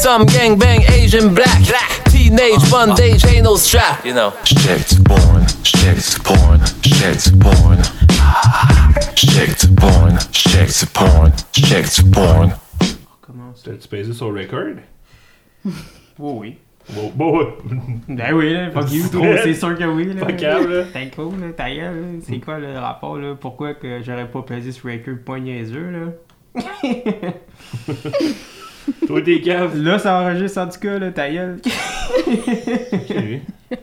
Some gang bang Asian black. Teenage bondage ain't no strap. You know. Shit porn, shit porn, shit porn. Shit porn, shit porn, shit porn. Comment ça? Sur record? Oh oui. Bon, bon, Ben oui, là, fuck you, trop, c'est sûr que oui. Là. Pas câble, là. T'es cool, là, ta gueule, là. C'est quoi le rapport, là? Pourquoi que j'aurais pas pesé sur record point niaiseux, là? toi t'es cave. Là, ça enregistre en tout cas, là, ta gueule. Ok.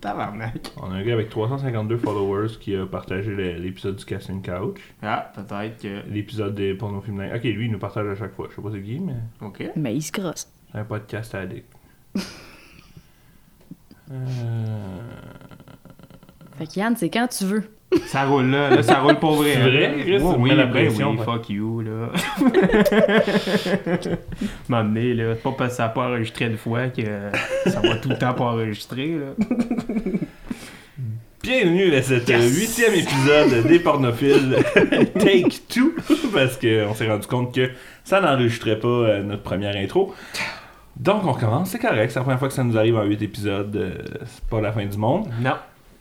Tabarnak. On a un gars avec 352 followers qui a partagé le- l'épisode du Casting Couch, Ah, peut-être que. l'épisode des pornos féminins. Ok, lui il nous partage à chaque fois. Je sais pas c'est qui, mais Ok. Mais il se crosse. c'est un podcast addict. Euh... Fait que Yann, c'est quand tu veux. Ça roule là, là, ça roule pour vrai. C'est vrai? Chris, Oh, oui, la pression, oui, ouais. fuck you, là. M'emmener, là. C'est pas parce que ça n'a pas enregistré une fois que ça va tout le temps pas enregistrer, là. Bienvenue à cet euh, huitième épisode des pornophiles Take Two parce qu'on s'est rendu compte que ça n'enregistrait pas euh, notre première intro. Donc on commence, c'est correct, c'est la première fois que ça nous arrive en huit épisodes, euh, c'est pas la fin du monde. Non.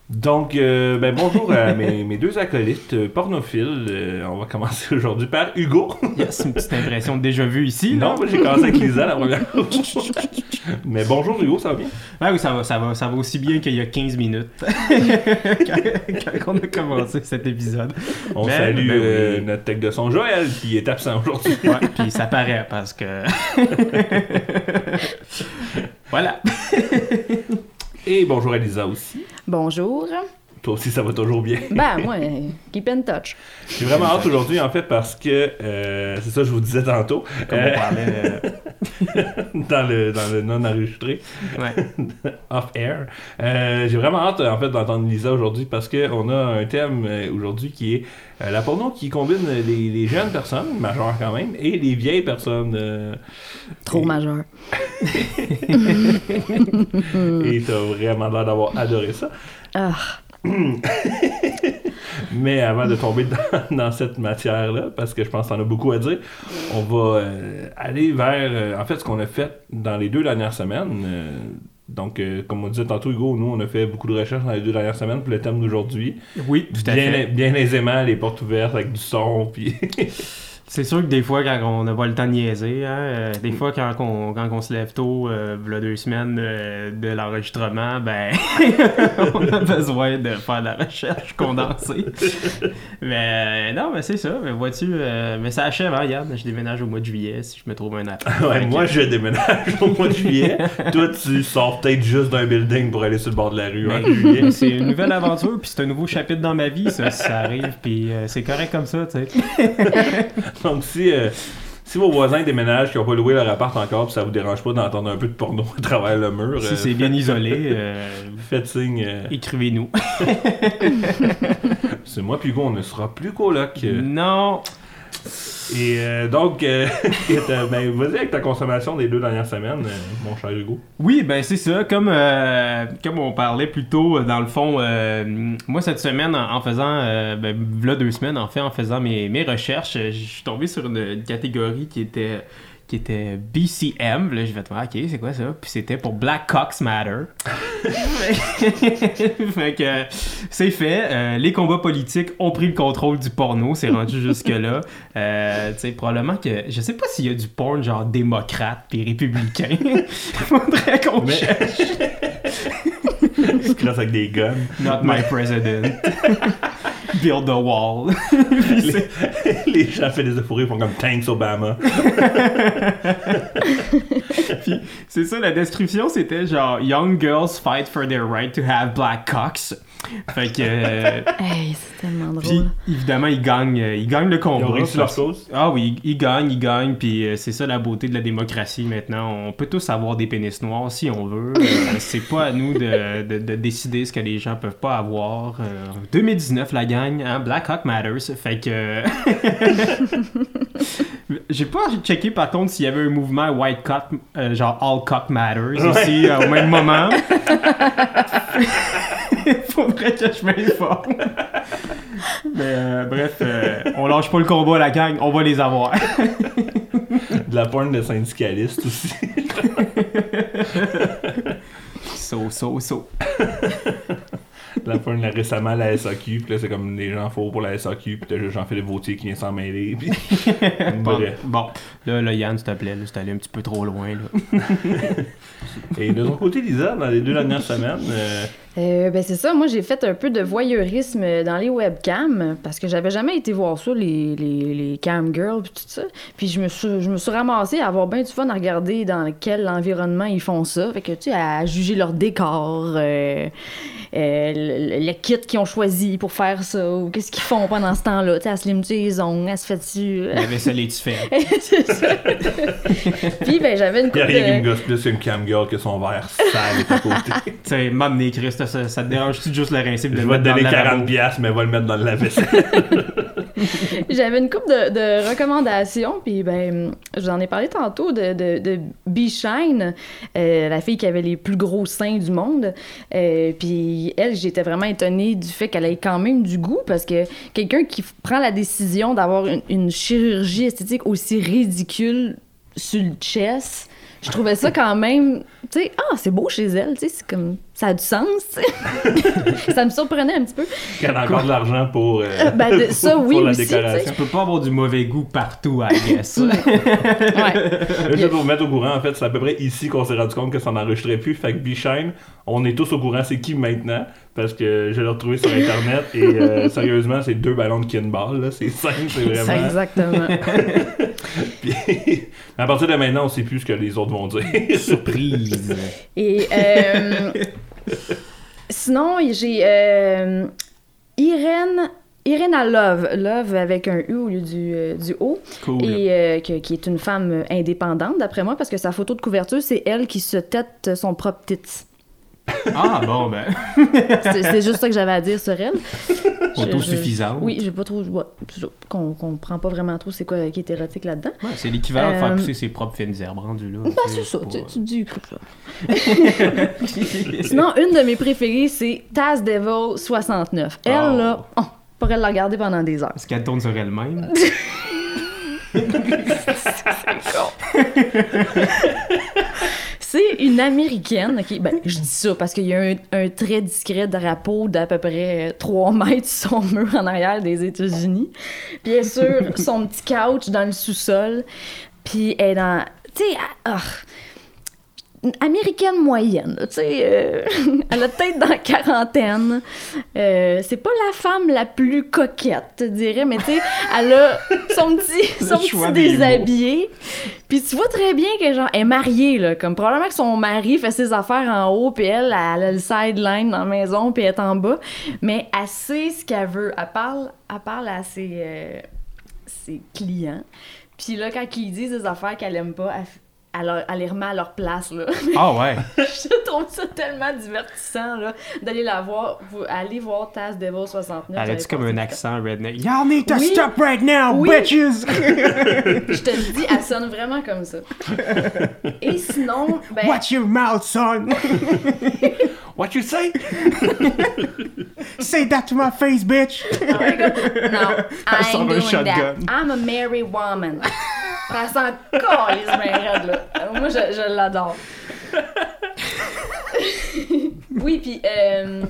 Donc euh, ben, bonjour à mes, mes deux acolytes euh, pornophiles. Euh, on va commencer aujourd'hui par Hugo. Yes, une petite impression de déjà vu ici, non, moi, j'ai commencé avec Lisa la première fois. Mais bonjour Hugo, ça va bien? Ah oui, ça va, ça va, ça va aussi bien qu'il y a 15 minutes quand, quand on a commencé cet épisode. On Ben, salue ben oui. notre tech de son Joël qui est absent aujourd'hui. Ouais, puis ça paraît parce que. voilà. Et bonjour à Lisa aussi. Bonjour. Toi aussi, ça va toujours bien. Ben, moi, keep in touch. J'ai vraiment hâte aujourd'hui, en fait, parce que euh, c'est ça que je vous disais tantôt, Comme euh, on parlait. euh, dans le, dans le non-enregistré, ouais. off-air. Euh, J'ai vraiment hâte, en fait, d'entendre Lisa aujourd'hui parce qu'on a un thème euh, aujourd'hui qui est euh, la porno qui combine les, les jeunes personnes, majeures quand même, et les vieilles personnes. euh, Trop et- majeur. Et t'as vraiment l'air d'avoir adoré ça. Ah, Mais avant de tomber dans, dans cette matière-là, parce que je pense que t'en as beaucoup à dire, on va euh, aller vers, euh, en fait, ce qu'on a fait dans les deux dernières semaines. euh, donc, comme on disait tantôt, Hugo, nous, on a fait beaucoup de recherches dans les deux dernières semaines pour le thème d'aujourd'hui. Oui, tout à Bien, fait. bien aisément, les portes ouvertes avec du son, puis... C'est sûr que des fois, quand on n'a pas le temps de niaiser, hein, euh, des fois, quand on, quand on se lève tôt, euh, deux semaines euh, de l'enregistrement, ben, on a besoin de faire de la recherche condensée. mais euh, non, mais c'est ça. Mais vois-tu, mais ça achève, hein, Yann? Je déménage au mois de juillet si je me trouve un appart. ouais, moi, je déménage au mois de juillet. Toi, tu sors peut-être juste d'un building pour aller sur le bord de la rue en Ben, juillet. c'est une nouvelle aventure, puis c'est un nouveau chapitre dans ma vie, ça, si ça arrive, puis c'est correct comme ça, tu sais. Donc, si, euh, si vos voisins déménagent, qui n'ont pas loué leur appart encore, puis ça vous dérange pas d'entendre un peu de porno à travers le mur, Si euh, c'est bien isolé, euh, faites signe. écrivez-nous. c'est moi, puis Hugo, on ne sera plus coloc. Non! Et euh, donc, euh, ben, vas-y avec ta consommation des deux dernières semaines, euh, mon cher Hugo. Oui, ben c'est ça. Comme, euh, comme on parlait plus tôt, euh, dans le fond, euh, moi cette semaine, en, faisant, euh, ben, là deux semaines, en fait, en faisant mes, mes recherches, euh, je suis tombé sur une catégorie qui était qui était BCM. Là, je vais te voir, ok, c'est quoi ça? Puis c'était pour Black Cox Matter. fait que c'est fait. Euh, les combats politiques ont pris le contrôle du porno. C'est rendu jusque-là. Euh, tu sais, probablement que. Je sais pas s'il y a du porn genre démocrate puis républicain. Faudrait qu'on Mais- cherche. Crasses avec des guns. Not my president. Build a wall. Puis c'est- Les gens fait des euphories font comme Thanks Obama. Puis c'est ça, la description, c'était genre Young girls fight for their right to have black cocks. Fait que. euh, hey, c'est tellement puis drôle. évidemment, ils gagnent, euh, ils gagnent le Ils combat. ont réussi leur parce- cause? Ah oui, ils ils gagnent, ils gagnent, puis euh, c'est ça la beauté de la démocratie maintenant. On peut tous avoir des pénis noirs si on veut. Euh, c'est pas à nous de, de- de décider ce que les gens peuvent pas avoir. Euh, 2019, la gang, hein, Black Hawk Matters. Fait que. J'ai pas checké par contre s'il y avait un mouvement White Cock, euh, genre All Cock Matters aussi euh, au même moment. Faudrait que je m'informe. Mais euh, bref, on lâche pas le combat, la gang, on va les avoir. De la porn de syndicaliste aussi. So, so, so. La porn là, récemment à la SAQ, puis là c'est comme les gens faux pour la SAQ, puis t'as juste Jean-Philippe Vautier qui vient s'en mêler. Puis... Bon, Bref. bon. Là, là, Yann, s'il te plaît, c'est allé un petit peu trop loin. Là. Et de ton côté, Lisa, dans les deux dernières semaines, euh, Euh, ben c'est ça, moi j'ai fait un peu de voyeurisme dans les webcams parce que j'avais jamais été voir ça, les, les, les cam girls puis tout ça. Puis je me suis, je me suis ramassée à avoir bien du fun à regarder dans quel environnement ils font ça. Fait que tu sais, à juger leur décor, euh, euh, le, le kit qu'ils ont choisi pour faire ça, ou qu'est-ce qu'ils font pendant ce temps-là. Tu sais, à se limiter les ongles, à se fait dessus. La vaisselle est fait. C'est ça. Puis ben j'avais une il y a coupe rien qui me gosse plus qu'une cam girl que son verre sale est à côté. Tu sais, m'amener, ça, ça te dérange-tu de juste le rincer Je vais te mettre dans donner le 40 lavabo? piastres, mais va le mettre dans le lave-vaisselle. J'avais une couple de, de recommandations, puis ben, j'en ai parlé tantôt de, de, de B-Shine, euh, la fille qui avait les plus gros seins du monde. Euh, puis elle, j'étais vraiment étonnée du fait qu'elle ait quand même du goût, parce que quelqu'un qui prend la décision d'avoir une, une chirurgie esthétique aussi ridicule sur le chest, je trouvais ça quand même, tu sais, ah, c'est beau chez elle, tu sais, c'est comme, ça a du sens, tu sais. ça me surprenait un petit peu. Qu'elle a encore de l'argent pour, euh, Ben, de- ça, pour oui, la aussi, tu sais. décoration. Tu peux pas avoir du mauvais goût partout, I guess. Ouais. Là, juste pour vous mettre au courant, en fait, c'est à peu près ici qu'on s'est rendu compte que ça n'enregistrait plus. Fait que B-Shine, on est tous au courant c'est qui maintenant, parce que je l'ai retrouvé sur Internet, et euh, sérieusement, c'est deux ballons de kinball, là. C'est simple, c'est C'est vraiment... exactement. Puis, à partir de maintenant, on sait plus ce que les autres vont dire. Surprise. Et euh, sinon, j'ai euh, Irène. Irène à Love, Love avec un U au lieu du, euh, du O, Cool. et euh, que- qui est une femme indépendante d'après moi, parce que sa photo de couverture, c'est elle qui se tête son propre tits. Ah, bon, ben. C'est juste ça que j'avais à dire sur elle. Autosuffisante. Oui, j'ai pas trop. ouais, ça, qu'on comprend pas vraiment trop c'est quoi qui est érotique là-dedans. Ouais, c'est l'équivalent de faire Euh, pousser ses propres fines herbes rendues là. Ben, c'est ça, tu, tu dis, écoute, là. Sinon, une de mes préférées, c'est Taz Devil 69. Elle, Oh. là, on pourrait la regarder pendant des heures. Parce qu'elle tourne sur elle-même? C'est une américaine, ok? Ben, je dis ça parce qu'il y a un, très discret drapeau d'à peu près 3 mètres sur son mur en arrière des États-Unis. Est sur son petit couch dans le sous-sol. Puis elle est dans. Tu sais, ah, une américaine moyenne, tu sais. euh, elle a peut-être dans la quarantaine. Euh, c'est pas la femme la plus coquette, je te dirais, mais tu sais, elle a son petit, son petit déshabillé. Puis tu vois très bien que genre elle est mariée là, comme probablement que son mari fait ses affaires en haut puis elle, elle a le sideline dans la maison puis elle est en bas, mais elle sait ce qu'elle veut. Elle parle, elle parle à ses, euh, ses clients. Puis là quand ils disent des affaires qu'elle aime pas, elle, elle, leur- les remet à leur place là. Ah, ouais. Je trouve ça tellement divertissant là d'aller la voir, vous allez voir Taz Devil 69. Elle vous a allez dit comme un accent redneck? Y'all need to Oui. stop right now, Oui. bitches! Je te le dis, elle sonne vraiment comme ça. Et sinon, ben, Watch your mouth, son! What you say? Say that to my face, bitch! No, I sort ain't un doing shotgun. that. I'm a married woman. Ça sent calisse bien raide, là. Moi, je, je l'adore. oui, puis euh,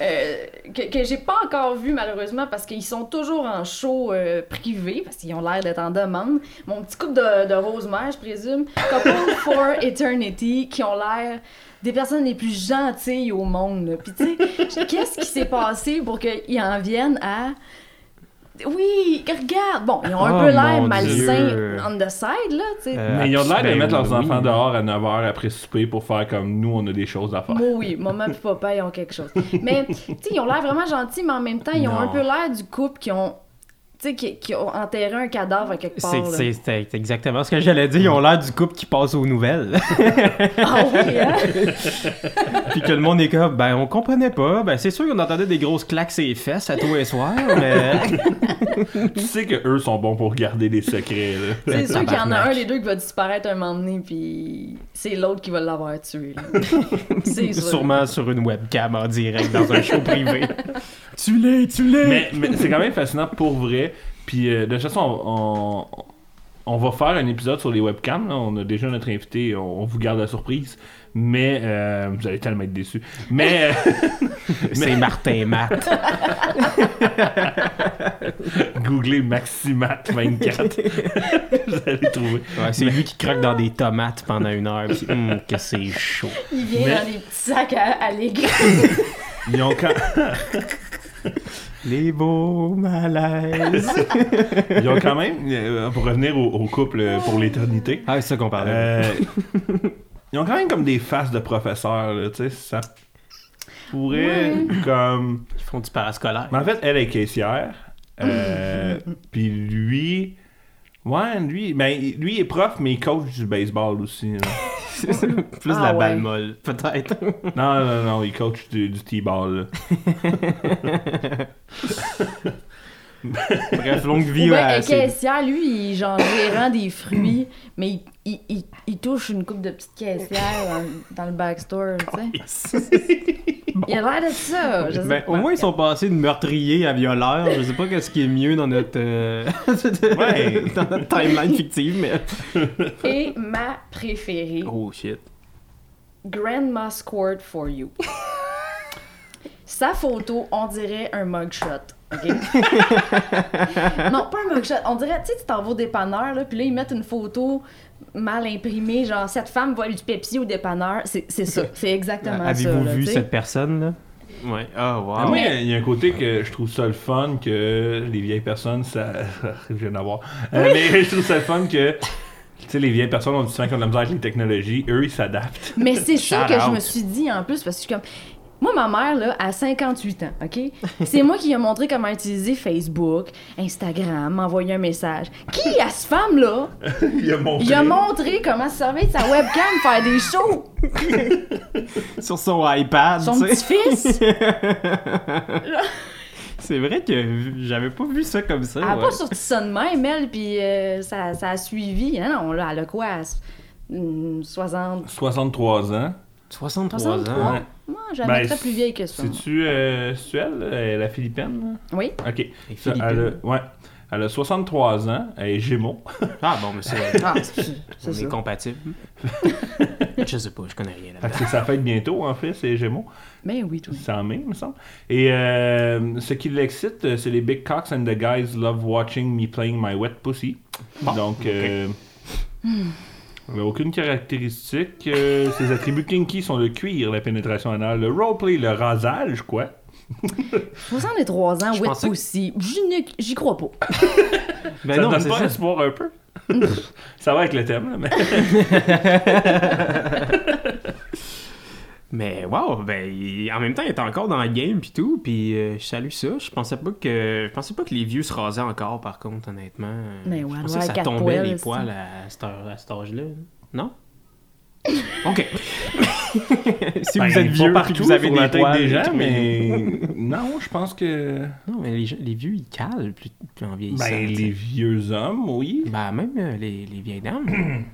euh, que, que j'ai pas encore vu, malheureusement, parce qu'ils sont toujours en show euh, privé, parce qu'ils ont l'air d'être en demande. Mon petit couple de, de Rosemère, je présume. Couple for Eternity, qui ont l'air des personnes les plus gentilles au monde. là. Puis tu sais, qu'est-ce qui s'est passé pour qu'ils en viennent à... Oui, regarde! Bon, ils ont un Oh, peu l'air malsains on the side, là, tu sais. Euh, Mais ils ont l'air de ben mettre leurs oui. enfants dehors à 9h après souper pour faire comme nous, on a des choses à faire. Moi, oui, maman et papa, ils ont quelque chose. Mais, tu sais, ils ont l'air vraiment gentils, mais en même temps, ils ont un peu l'air du couple qui ont, sais, qui, qui ont enterré un cadavre à quelque part. C'est- exactement ce que j'allais dire. Ils ont l'air du couple qui passe aux nouvelles. Ah oui, hein? Puis que le monde est comme, ben on comprenait pas. Ben c'est sûr qu'on entendait des grosses claques ses fesses à tous les soirs, mais. Tu sais que eux sont bons pour garder des secrets. Là. C'est sûr qu'il y en a un des deux qui va disparaître un moment donné, puis c'est l'autre qui va l'avoir tué. là. C'est sûr. Sûrement sur une webcam en direct dans un show privé. tu l'es, tu l'es! mais mais c'est quand même fascinant pour vrai. Puis euh, de toute façon, on, on- on va faire un épisode sur les webcams. là. On a déjà notre invité. On, on vous garde la surprise. Mais euh, vous allez tellement être déçus. Mais euh, C'est Martin Matt. googlez Maximat24. vous allez trouver. Ouais, c'est lui qui croque dans des tomates pendant une heure. Puis, hum, que c'est chaud. Il vient Mais- dans des petits sacs à, à légumes. Ils ont quand, Les beaux malaises. ils ont quand même, euh, pour revenir au, au couple euh, pour l'éternité, Ah, c'est ça qu'on parlait. euh, ils ont quand même comme des faces de professeurs. Tu sais, ça pourrait comme. Ils font du parascolaire. Mais en fait, elle est caissière. Euh, Puis lui. Ouais, lui, ben, lui il est prof, mais il coach du baseball aussi. là. Plus de Ah la ouais. balle molle, peut-être. Non, non, non, il coach du, du t-ball. Bref, longue vie. à un caissière, lui, il genre gérant des fruits, mais il, il, il, il touche une coupe de petites caissières dans, dans le backstore, tu sais. Il a l'air de ça. Je sais Ben, pas. au moins, ils sont passés de meurtrier à violeur. Je sais pas qu'est-ce qui est mieux dans notre, euh, Ouais. dans notre timeline fictive, mais. Et ma préférée, Oh shit. Grandma Squirt for You. Sa photo, on dirait un mugshot. OK? non, pas un mugshot. On dirait, tu sais, tu t'en vas au dépanneur, là, puis là, ils mettent une photo mal imprimée, genre, cette femme vole du Pepsi au dépanneur. C'est c'est ça. C'est exactement ça. Avez-vous vu cette personne là? Ouais. Ah, wow. Ah, Moi, il y a- il y, a un côté que je trouve ça le fun que les vieilles personnes, ça. je viens d'avoir. Euh, mais je trouve ça le fun que. Tu sais, les vieilles personnes ont du qui ont de la misère avec les technologies. Eux, ils s'adaptent. Mais c'est ça que je me suis dit en plus, parce que je suis comme. Moi, ma mère, là, a 58 ans, OK? C'est moi qui lui ai montré comment utiliser Facebook, Instagram, m'envoyer un message. Qui, à cette femme-là, il a montré. il a montré comment se servir de sa webcam, faire des shows? Sur son iPad. Son petit-fils? C'est vrai que j'avais pas vu ça comme ça. Elle a ouais. pas sorti ça de même, elle, puis euh, ça, ça a suivi. Non, non, là, elle a quoi? hum, 60... 63 ans. 63 63? ans. Ouais. Moi, la Ben, plus vieille que ça. C'est-tu euh, elle, euh, la Philippine? Oui. Ok. Ça, elle a, ouais. Elle a 63 ans. Elle est Gémeaux. Ah bon, mais c'est. Ah, On est compatible. je sais pas, je connais rien là-dedans. que c'est sa fête bientôt, en fait, c'est Gémeaux. Ben oui, tout. C'est en mai, il me semble. Et euh, ce qui l'excite, euh, c'est les Big Cocks and the Guys Love Watching Me Playing My Wet Pussy. Donc, euh, elle a aucune caractéristique. Euh, ses attributs kinky sont le cuir, la pénétration anale, le roleplay, le rasage, quoi. 63 ans, Je wet pensais que- pussy. J'y ne- J'y crois pas. Ben ça non, donne c'est pas ça. espoir un peu? ça va avec le thème, là, mais... Mais wow, ben il- en même temps, il est encore dans le game puis tout, puis euh, je salue ça. Je pensais pas que je pensais pas que les vieux se rasaient encore par contre, honnêtement. Mais ouais, je pensais que ça tombait poils, les poils à, cet heure- à cet âge-là. Non? OK. si Ben, vous êtes vieux partout vous avez des la tête poils, des gens, mais... non, je pense que... Non, mais les, les vieux ils calent plus, plus en vieillissant. Ben, les vieux hommes, oui. Ben, même euh, les, les vieilles dames.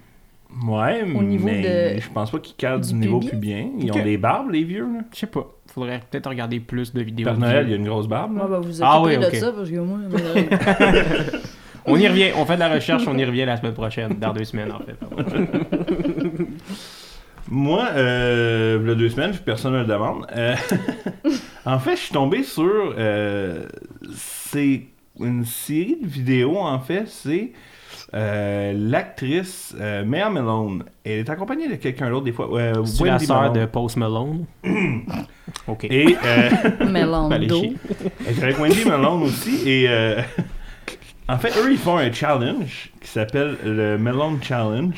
Ouais, Au niveau mais de- je pense pas qu'ils cadent du, du niveau pubien. Ils ont des barbes, les vieux, là. Je sais pas. Faudrait peut-être regarder plus de vidéos. Père Noël, il y a une grosse barbe, là. Bah, vous Ah oui, de ok. ça parce que moi, malheureusement, On y revient. On fait de la recherche, on y revient la semaine prochaine. Dans deux semaines, en fait. Moi, euh, il y a deux semaines, personne ne le demande. euh, en fait, je suis tombé sur. euh, c'est une série de vidéos, en fait. C'est euh, l'actrice euh, Maya Malone. Elle est accompagnée de quelqu'un d'autre, des fois. Euh, C'est la sœur Malone. de Post Malone? OK. Et euh, chier. elle est avec Wendy Malone aussi. Et euh, en fait, eux, ils font un challenge qui s'appelle le Melon Challenge.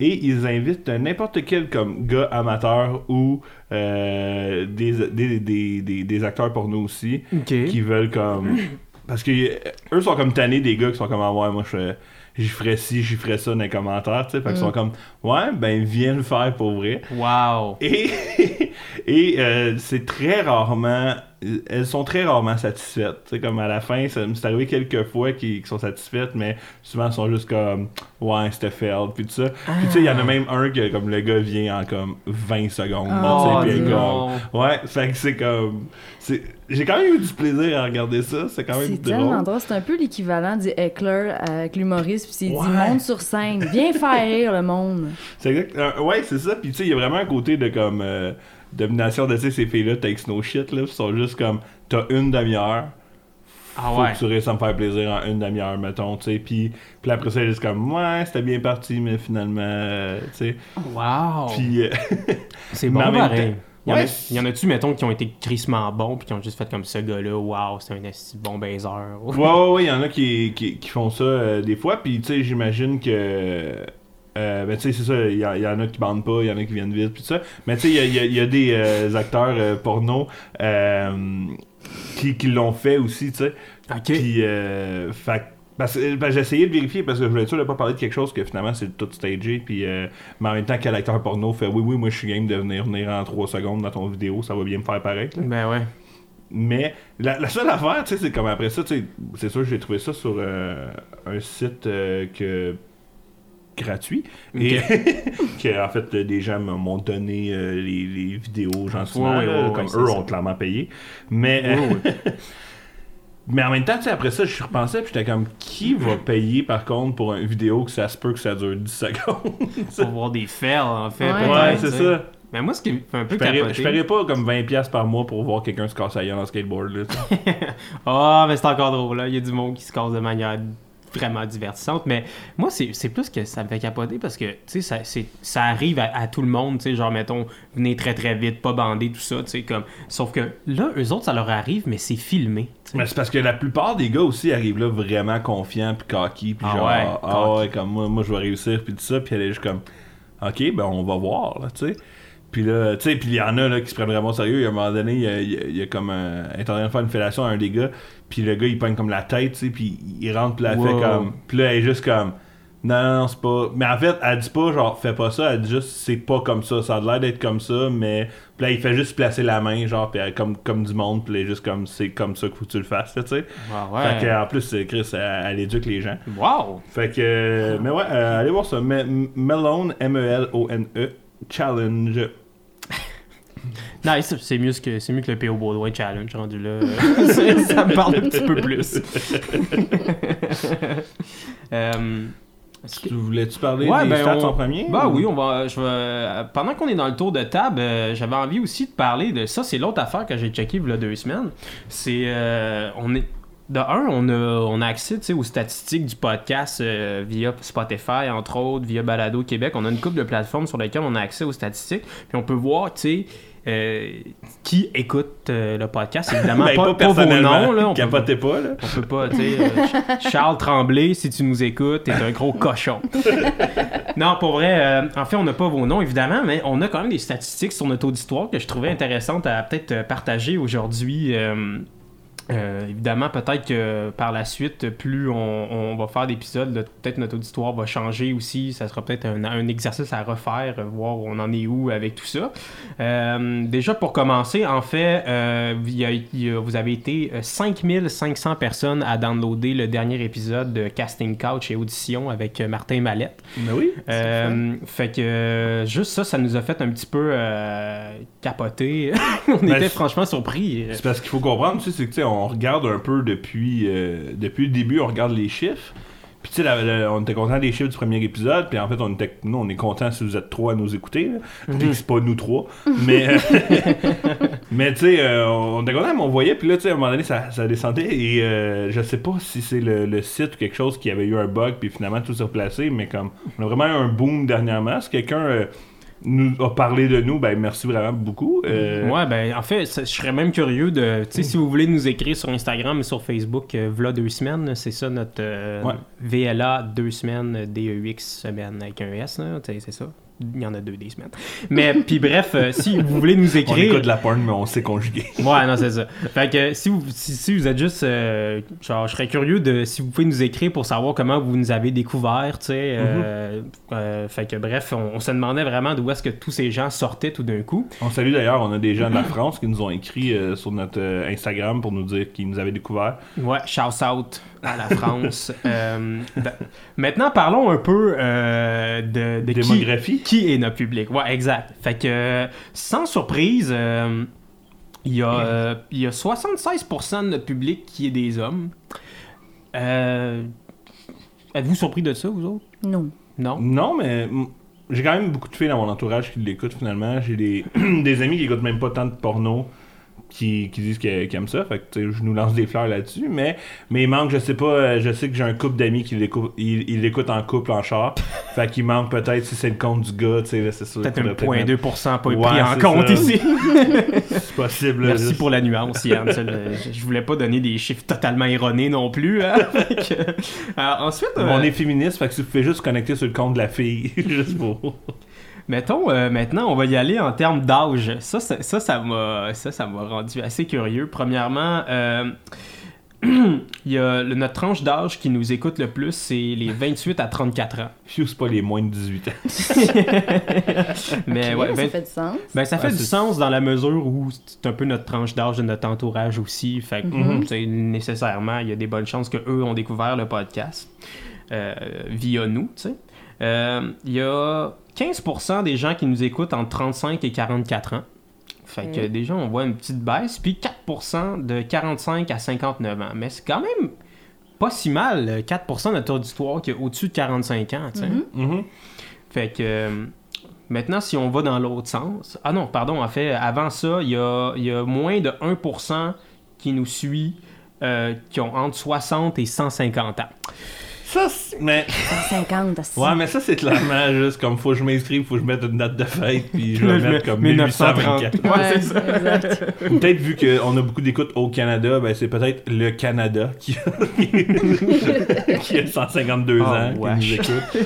Et ils invitent n'importe quel comme gars amateur ou euh, des, des, des, des, des acteurs porno aussi qui veulent comme. Parce que euh, eux sont comme tannés des gars qui sont comme ah ouais, moi je fais- j'y ferais ci, j'y ferais ça dans les commentaires, tu sais. Fait qu'ils sont comme ouais, ben viens le faire pour vrai. Wow. Et Et euh, c'est très rarement. Elles sont très rarement satisfaites. C'est comme à la fin, ça m'est arrivé quelques fois qui, qui sont satisfaites, mais souvent elles sont juste comme Ouais, c'était failed, puis tout ça. Puis tu sais, il y en a même un que comme le gars vient en comme 20 secondes. Oh, puis comme- Ouais, fait que c'est comme. c'est- J'ai quand même eu du plaisir à regarder ça. C'est quand même C'est drôle. tellement drôle. C'est un peu l'équivalent du heckler avec l'humoriste. Puis c'est dit Ouais. monte sur scène. Viens faire rire le monde. C'est exact. euh, ouais, c'est ça. Puis tu sais, il y a vraiment un côté de comme euh, domination de ces filles-là, takes no shit, là. Ils sont juste comme, t'as une demi-heure. Ah Faut ouais. que tu réussisses à me faire plaisir en une demi-heure, mettons, tu sais. Puis, puis après ça, elle est juste comme, ouais, c'était bien parti, mais finalement, euh, tu sais. Wow. Puis, euh, c'est bon pareil. Il y, en Ouais, y en a-tu, mettons, qui ont été crissement bons puis qui ont juste fait comme ce gars-là, wow, c'est un bon baiser. ouais, ouais, ouais, il y en a qui, qui, qui font ça euh, des fois. Puis, tu sais, j'imagine que. Euh, ben, tu sais, c'est ça, il y, en- il y en a qui bandent pas, il y en a qui viennent vite, puis tout ça. Mais, tu sais, il y a, y a- il y a des euh, acteurs porno qui, qui l'ont fait aussi, tu sais. Ok. Puis, fait, parce que ben, j'ai essayé de vérifier parce que je voulais être sûr de pas parler de quelque chose que finalement c'est tout stagé. Puis, euh, mais en même temps, quel acteur porno fait oui, oui, moi je suis game de venir venir en 3 secondes dans ton vidéo, ça va bien me faire pareil. là. Ben ouais. Mais la, la seule affaire, tu sais, c'est comme après ça, tu sais, c'est sûr que j'ai trouvé ça sur euh, un site euh, que gratuit et que en fait des gens m'ont donné euh, les, les vidéos gentiment Ouais, ouais, là, ouais, comme eux ont clairement payé mais. mais en même temps tu sais après ça je repensais puis j'étais comme qui va payer par contre pour une vidéo que ça se peut que ça dure 10 secondes? Pour voir des fails, en fait. Ouais. c'est ça Mais moi, ce qui me fait un peu je paierais, capoter... je paierais pas comme 20$ piastres par mois pour voir quelqu'un se casser la gueule en skateboard. Ah, mais c'est encore drôle, là. Il y a du monde qui se casse de manière vraiment divertissante. Mais moi, c'est plus que ça me fait capoter parce que, tu sais, ça, ça arrive à, à tout le monde, tu sais, genre, mettons, venez très très vite, pas bandé, tout ça, tu sais, comme... Sauf que là, eux autres, ça leur arrive, mais c'est filmé. Mais c'est parce que la plupart des gars aussi arrivent là vraiment confiants puis cocky puis Ah genre ouais, ah cocky. ouais comme moi moi je vais réussir puis tout ça puis elle est juste comme ok ben on va voir là tu sais puis là tu sais puis il y en a là qui se prennent vraiment au sérieux il y a un moment donné il y a, il y il comme un, elle est en train de faire une fellation à un des gars puis le gars il pogne comme la tête tu sais puis il rentre puis là, elle Wow. fait comme puis là elle est juste comme non, non, non, c'est pas. Mais en fait, elle dit pas genre fais pas ça, elle dit juste c'est pas comme ça. Ça a l'air d'être comme ça, mais. Puis là, il fait juste placer la main, genre, puis elle- comme, comme du monde, puis elle est juste comme c'est comme ça qu'il faut que tu le fasses, tu sais. Ah Fait que, ouais. en plus, Chris, elle, elle éduque les gens. Wow! Fait que, mais ouais, euh, allez voir ça. Me- Melone, M-E-L-O-N-E, Challenge. Nice, c'est mieux, que, c'est mieux que le P.O. Baudouin Challenge rendu là. Ça me parle un petit peu plus. est-ce que- Tu voulais-tu parler Ouais, des ben, stats on- en premier? Bah ou- oui, on va. Je vais, pendant qu'on est dans le tour de table, euh, j'avais envie aussi de parler de ça. C'est l'autre affaire que j'ai checké il y a deux semaines. C'est. euh, on est. De un, on a, on a accès tu sais, aux statistiques du podcast euh, via Spotify, entre autres, via Balado Québec. On a une couple de plateformes sur lesquelles on a accès aux statistiques. Puis on peut voir, tu sais, euh, qui écoute euh, le podcast? Évidemment, Ben, pas, pas, vos noms. Là, on peut- Capotez pas, là. on peut pas, tu sais. euh, Ch- Charles Tremblay, si tu nous écoutes, t'es un gros cochon. non, pour vrai, en fait, on n'a pas vos noms, évidemment, mais on a quand même des statistiques sur notre auditoire que je trouvais intéressantes à peut-être partager aujourd'hui. Euh, euh, évidemment, peut-être que par la suite, plus on, on va faire d'épisodes, peut-être notre auditoire va changer aussi. Ça sera peut-être un, un exercice à refaire, euh, voir où on en est où avec tout ça. Euh, déjà, pour commencer, en fait, euh, il y a- il y a- vous avez été euh, 5500 personnes à downloader le dernier épisode de Casting Couch et Audition avec euh, Martin Mallette. Mais oui. Euh, fait que euh, juste ça, ça nous a fait un petit peu euh, capoter. on Ben, était franchement surpris. C'est parce qu'il faut comprendre, tu sais, c'est que, tu sais, on regarde un peu depuis, euh, depuis le début, on regarde les chiffres. Puis, tu sais, on était content des chiffres du premier épisode. Puis, en fait, on était, nous, on est content si vous êtes trois à nous écouter. Puis, que c'est pas nous trois. Mais, euh, mais tu sais, euh, on était content, mais on voyait. Puis là, tu sais, à un moment donné, ça, ça descendait. Et euh, je sais pas si c'est le, le site ou quelque chose qui avait eu un bug. Puis, finalement, tout s'est replacé. Mais comme, on a vraiment eu un boom dernièrement. Si quelqu'un nous a parlé de nous, ben, merci vraiment beaucoup. Euh, Ouais, ben en fait, je serais même curieux de. Tu sais, si vous voulez nous écrire sur Instagram et sur Facebook, euh, v'là deux semaines, c'est ça notre euh, Ouais. VLA deux semaines, DEX semaine avec un S, c'est ça? Il y en a deux des semaines. Mais puis bref, euh, si vous voulez nous On écrire. écoute de la porn, mais on sait conjuguer. Ouais, non, c'est ça. Fait que si vous, si, si vous êtes juste. euh, genre, je serais curieux de. Si vous pouvez nous écrire pour savoir comment vous nous avez découvert, tu sais. euh, euh, fait que bref, on, on se demandait vraiment d'où est-ce que tous ces gens sortaient tout d'un coup. On salue d'ailleurs, on a des gens de la France qui nous ont écrit sur notre Instagram pour nous dire qu'ils nous avaient découvert. Ouais, shout out à la France. Ben, maintenant, parlons un peu de, Démographie. Qui, est notre public. Ouais, exact. Fait que, sans surprise, euh, il y, a, euh, il y a 76% de notre public qui est des hommes. Euh, Êtes-vous surpris de ça, vous autres? Non. Non? Non, mais j'ai quand même beaucoup de filles dans mon entourage qui l'écoutent finalement. J'ai des, des amis qui écoutent même pas tant de porno qui, qui disent qu'ils aiment ça. Fait que je nous lance des fleurs là-dessus. Mais, mais il manque, je sais pas, euh, je sais que j'ai un couple d'amis qui l'écoutent en couple en char. fait qu'il manque peut-être si c'est le compte du gars, tu sais, c'est sûr. Peut-être qu'il un faudrait point mettre- 2% pas Ouais, pris en compte ça. ici. C'est possible. Merci juste. pour la nuance, Yann. Je, voulais pas donner des chiffres totalement erronés non plus. hein. Que, euh, ensuite, euh, On est féministe, fait que si vous pouvez juste connecter sur le compte de la fille, juste pour. Mettons, euh, maintenant, on va y aller en termes d'âge. Ça, ça, ça, ça m'a, ça, ça m'a rendu assez curieux. Premièrement, euh, il y a le- notre tranche d'âge qui nous écoute le plus, c'est les 28 à 34 ans. Phew, c'est pas les moins de 18 ans. Mais ouais, ça 20 fait du sens. ben, ça fait Ouais, du sens dans la mesure où c'est un peu notre tranche d'âge de notre entourage aussi. Fait que, Mhm. c'est nécessairement, il y a des bonnes chances qu'eux ont découvert le podcast euh, via nous, tu sais. Euh, Il y a 15% des gens qui nous écoutent entre 35 et 44 ans. Fait que Ok. déjà, on voit une petite baisse. Puis 4% de 45 à 59 ans. Mais c'est quand même pas si mal, euh, 4% de notre auditoire qui est au-dessus de 45 ans. Mhm. Mhm. Fait que euh, maintenant, si on va dans l'autre sens. Ah non, pardon, en fait, avant ça, il y a, il y a moins de 1% qui nous suit euh, qui ont entre 60 et 150 ans. Ça, c'est- mais. 150, assis. Ouais, mais ça, c'est clairement juste comme faut que je m'inscrive, faut que je mette une date de fête, puis je vais mettre mets comme 1930. 1824. Ouais, c'est ça. peut-être vu qu'on a beaucoup d'écoutes au Canada, ben c'est peut-être le Canada qui a, qui a 152 Oh, ans, qui nous écoute.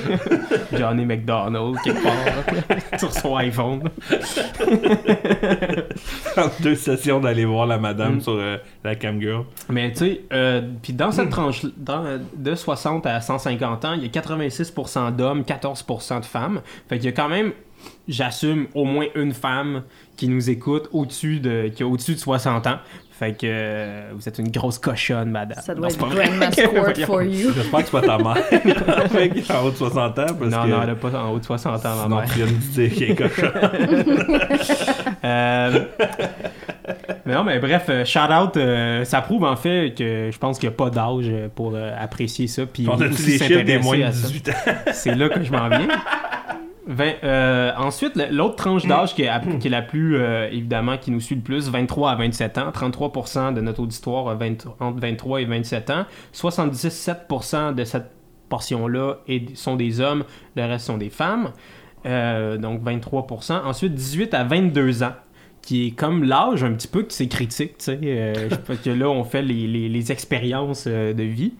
Johnny McDonald, quelque part, sur son iPhone. En deux sessions d'aller voir la madame Mm. sur euh, la camgirl. Mais tu sais, euh, puis dans cette tranche dans, de 60 à 150 ans, il y a 86% d'hommes, 14% de femmes. Fait qu'il y a quand même, j'assume, au moins une femme qui nous écoute au-dessus de, qui a au-dessus de 60 ans. Fait que euh, vous êtes une grosse cochonne, madame. Ça Non, doit c'est être. Grandma Squirt for you. J'espère que c'est pas ta mère en haut de 60 ans, parce Non, que non, elle a pas en haut de 60 ans, ma mère. tu viens de dire qu'il est cochon. Euh, mais non, mais bref, euh, shout out, euh, ça prouve en fait que je pense qu'il n'y a pas d'âge euh, pour euh, apprécier ça. Puis On a des chiffres des s'intéresser moins de à ça. 18 ans? C'est là que je m'en viens. Euh, ensuite, l'autre tranche d'âge qui, est, qui est la plus, euh, évidemment, qui nous suit le plus, 23 à 27 ans. 33% de notre auditoire a 20 entre 23 et 27 ans. 77% de cette portion-là sont des hommes, le reste sont des femmes. Euh, donc 23%. Ensuite, 18 à 22 ans qui est comme l'âge un petit peu que c'est critique, tu sais, euh, parce que là, on fait les, les- expériences euh, de vie.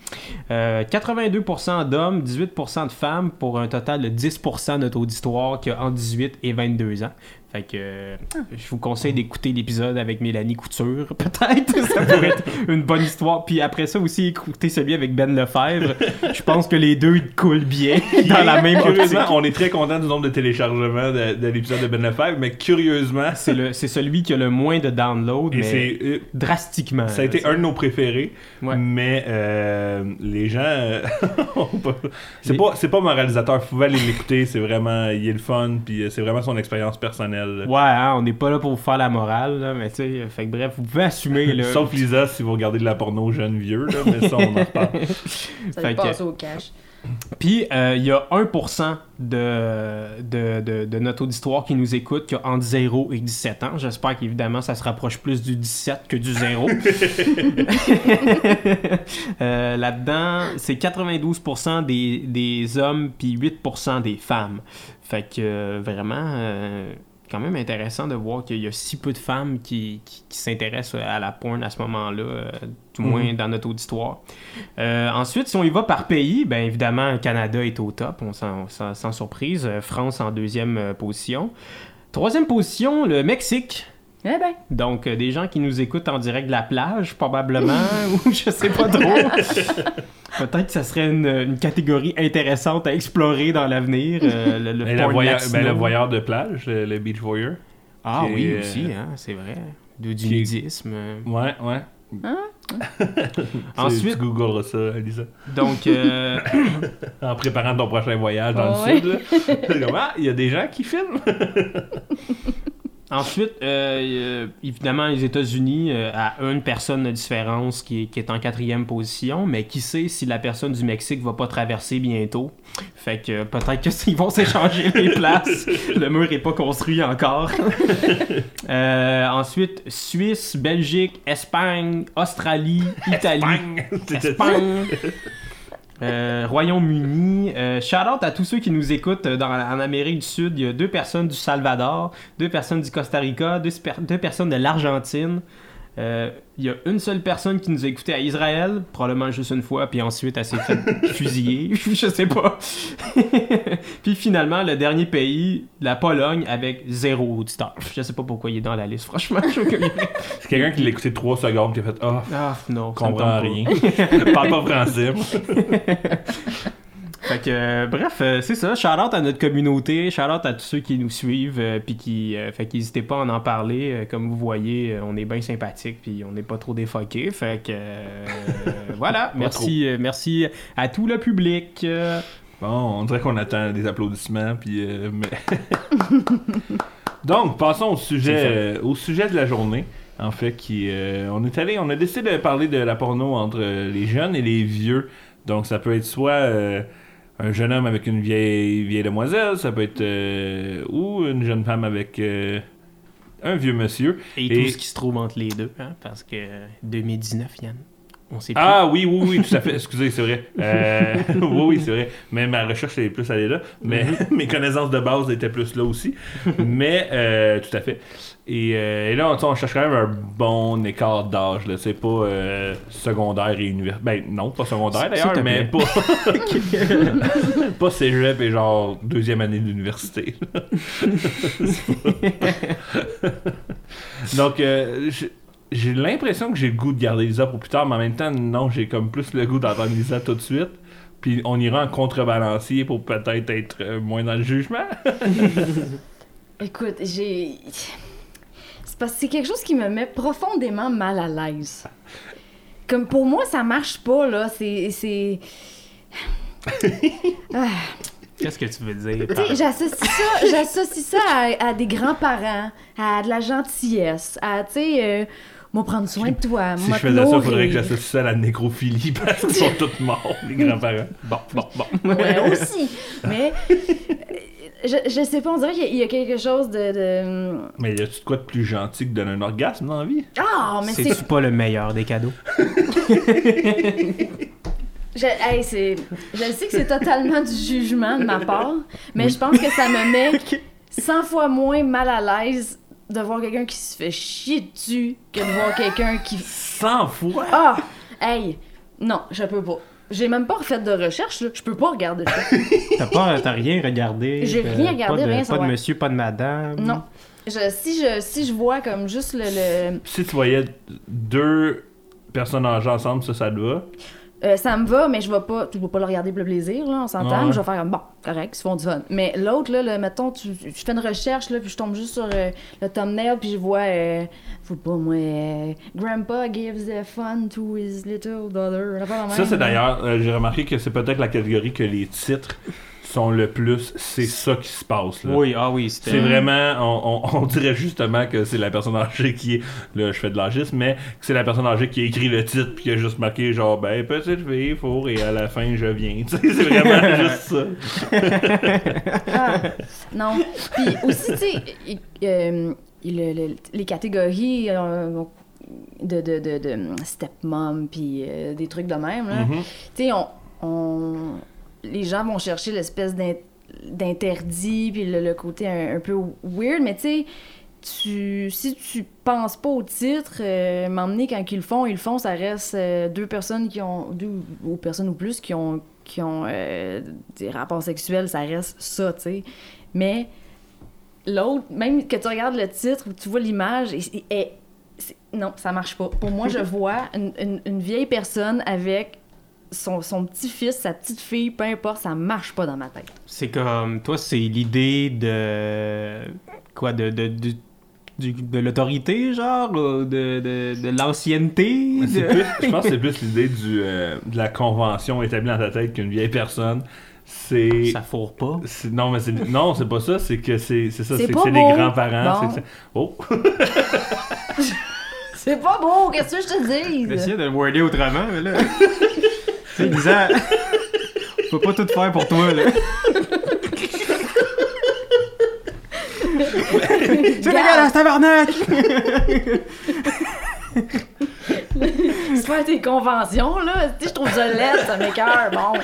Euh, 82% d'hommes, 18% de femmes, pour un total de 10% de notre auditoire qui a entre 18 et 22 ans. Fait que euh, je vous conseille d'écouter l'épisode avec Mélanie Couture, peut-être. Ça pourrait être une bonne histoire. Puis après ça aussi, écouter celui avec Ben Lefebvre. Je pense que les deux ils coulent bien dans la même optique. Curieusement, on est très content du nombre de téléchargements de, de l'épisode de Ben Lefebvre, mais curieusement, C'est le- c'est celui qui a le moins de downloads, et mais c'est euh, drastiquement. Ça a été un de nos préférés, Ouais. mais euh, les gens. euh, c'est Les- pas, c'est pas mon réalisateur, pouvez aller l'écouter, c'est vraiment. Il est le fun, puis euh, c'est vraiment son expérience personnelle. Ouais, hein, on n'est pas là pour vous faire la morale, là, mais tu sais, fait que bref, vous pouvez assumer, là. Sauf Lisa si vous regardez de la porno jeune vieux, là, mais ça on en reparle. Ça Fait que- passe au cash. Puis, euh, il y a 1% de, de, de, de notre auditoire qui nous écoute qui a entre 0 et 17 ans. J'espère qu'évidemment, ça se rapproche plus du 17 que du 0. Euh, Là-dedans, c'est 92% des, des hommes puis 8% des femmes. Fait que euh, vraiment, euh, quand même intéressant de voir qu'il y a si peu de femmes qui, qui, qui s'intéressent à la porn à ce moment-là, euh, du moins dans notre auditoire. Euh, ensuite, si on y va par pays, bien évidemment, le Canada est au top, on sans, sans surprise. Euh, France en deuxième position. Troisième position, le Mexique. Eh ben, Donc, euh, des gens qui nous écoutent en direct de la plage, probablement, ou je sais pas trop. Peut-être que ça serait une, une catégorie intéressante à explorer dans l'avenir. euh, le, le voyeur, ben, le voyeur de plage, le, le beach voyeur. Ah oui, est, aussi, euh, hein, c'est vrai. De, du est- nudisme. Ouais, ouais. Ensuite- Tu googleras ça, Lisa. Donc, euh, En préparant ton prochain voyage dans le sud. ah, il y a des gens qui filment. Ensuite, euh, euh, évidemment, les États-Unis, euh, à une personne de différence qui est, qui est en quatrième position, mais qui sait si la personne du Mexique va pas traverser bientôt? Fait que euh, peut-être qu'ils vont s'échanger les places. Le mur est pas construit encore. Ensuite, Suisse, Belgique, Espagne, Australie, Italie. C'était- Espagne. Euh, Royaume-Uni. Euh, shout out à tous ceux qui nous écoutent euh, dans, en Amérique du Sud. Il y a deux personnes du Salvador, deux personnes du Costa Rica, deux, per- deux personnes de l'Argentine. Euh, il y a une seule personne qui nous a écouté à Israël, probablement juste une fois, puis ensuite elle s'est fait fusiller. Je sais pas. puis finalement, le dernier pays, la Pologne, avec zéro auditeur. Je sais pas pourquoi il est dans la liste, franchement. C'est quelqu'un qui l'a écouté 3 secondes qui a fait Ah, Ah non, comprends rien. Parle pas français. Fait que, euh, bref, euh, c'est ça. Shout out à notre communauté, shout out à tous ceux qui nous suivent, euh, puis qui, euh, fait qu'hésitez pas à en parler. Comme vous voyez, on est bien sympathique, puis on n'est pas trop défoqué. Fait que, voilà. merci, merci à tout le public. Bon, on dirait qu'on attend des applaudissements, puis. mais... Donc, passons au sujet, au sujet de la journée. En fait, qui, on est allé, on a décidé de parler de la porno entre les jeunes et les vieux. Donc, ça peut être soit un jeune homme avec une vieille, vieille demoiselle, ça peut être euh, ou une jeune femme avec euh, un vieux monsieur. et, Et- tout ce qui se trouve entre les deux, hein, parce que euh, 2019, Yann, on sait plus. Ah oui, oui, oui, tout à fait. Excusez, c'est vrai. Euh, oui, oui, c'est vrai. Mais ma recherche est plus allée là. Mais mes connaissances de base étaient plus là aussi. Mais euh, tout à fait. Et, euh, et là, on, on cherche quand même un bon écart d'âge. C'est pas secondaire et universitaire. Ben non, pas secondaire d'ailleurs, mais pas, pas cégep et genre deuxième année d'université. Donc, euh, j'ai- l'impression que j'ai le goût de garder Lisa pour plus tard, mais en même temps, non, j'ai comme plus le goût d'entendre Lisa tout de suite. Puis on ira en contrebalancier pour peut-être être euh, moins dans le jugement. Écoute, j'ai. C'est parce que c'est quelque chose qui me met profondément mal à l'aise. Comme pour moi, ça marche pas, là. C'est. c'est... Ah. Qu'est-ce que tu veux dire? J'associe ça, j'associe ça à, à des grands-parents, à de la gentillesse, à, tu sais, euh, moi prendre soin de toi, Si moi je faisais ça, nourrir. faudrait que j'associe ça à la nécrophilie parce qu'ils sont tous morts, les grands-parents. Bon, bon, bon. Ouais, aussi. Mais, euh, je, je sais pas, on dirait qu'il y a- il y, a quelque chose de... de... Mais y a-tu de quoi de plus gentil que donner un orgasme dans la vie? Ah, mais c'est... C'est-tu pas le meilleur des cadeaux? Je, hey, c'est... je sais que c'est totalement du jugement de ma part, mais je pense que ça me met 100 fois moins mal à l'aise de voir quelqu'un qui se fait chier dessus que de voir quelqu'un qui... 100 fois! Ah! Hey! Non, je peux pas. J'ai même pas refait de recherche, là. Je peux pas regarder ça. T'as pas, t'as rien regardé? J'ai euh, rien regardé, pas de, rien Pas savoir. de monsieur, pas de madame? Non. Je, si, je, si je vois comme juste le... le- Si tu voyais deux personnes âgées ensemble, ça, ça te va. Euh, ça me va, mais je vais pas, je vais pas le regarder pour le plaisir, là, on s'entend. Ouais. Je vais faire comme, bon, correct, ils font du fun. Mais l'autre, là, le, mettons, tu, tu fais une recherche, là, puis je tombe juste sur euh, le thumbnail, puis je vois, euh, faut pas, moi, euh, Grandpa gives the fun to his little daughter. Ça, c'est d'ailleurs, euh, j'ai remarqué que c'est peut-être la catégorie que les titres sont le plus. C'est ça qui se passe. Là. Oui, ah oui, c'était... C'est vraiment, on, on- on dirait justement que c'est la personne âgée qui est, là je fais de l'âgisme, mais que c'est la personne âgée qui a écrit le titre puis qui a juste marqué genre, ben petite fille, four et à la fin je viens. Tu sais, c'est vraiment juste ça. Ah, non. Puis aussi, tu sais, euh, le- le- les catégories euh, de, de, de, de stepmom, puis euh, des trucs de même, là. Mhm. Tu sais, on, on- les gens vont chercher l'espèce d'in- d'interdit, puis le, le côté un, un peu weird, mais tu sais, tu, si tu penses pas au titre, euh, m'emmener quand ils le font, ils le font, ça reste euh, deux personnes qui ont, deux ou personnes ou plus qui ont, qui ont euh, des rapports sexuels, ça reste ça, tu sais. Mais l'autre, même que tu regardes le titre ou tu vois l'image, et, et- et- c'est- non, ça marche pas. Pour moi, je vois une, une- une vieille personne avec son, son petit-fils, sa petite-fille, peu importe, ça marche pas dans ma tête. C'est comme, toi, c'est l'idée de. Quoi, de. de, de, du- de l'autorité, genre, de, de, de l'ancienneté. De- je pense que c'est plus l'idée du, euh, de la convention établie dans ta tête qu'une vieille personne. C'est. Ça fourre pas. Non, mais c'est non, c'est pas ça, c'est que c'est c'est ça, C'est que c'est les grands-parents. C'est- Oh! C'est pas beau, qu'est-ce que je te dis? J'essayais de le worder autrement, mais là. tu sais, disant. On peut pas tout faire pour toi, là. C'est dégueulasse, tabarnak! Se faire tes conventions, là, tu sais, je trouve ça laid, ça m'écoeure, bon.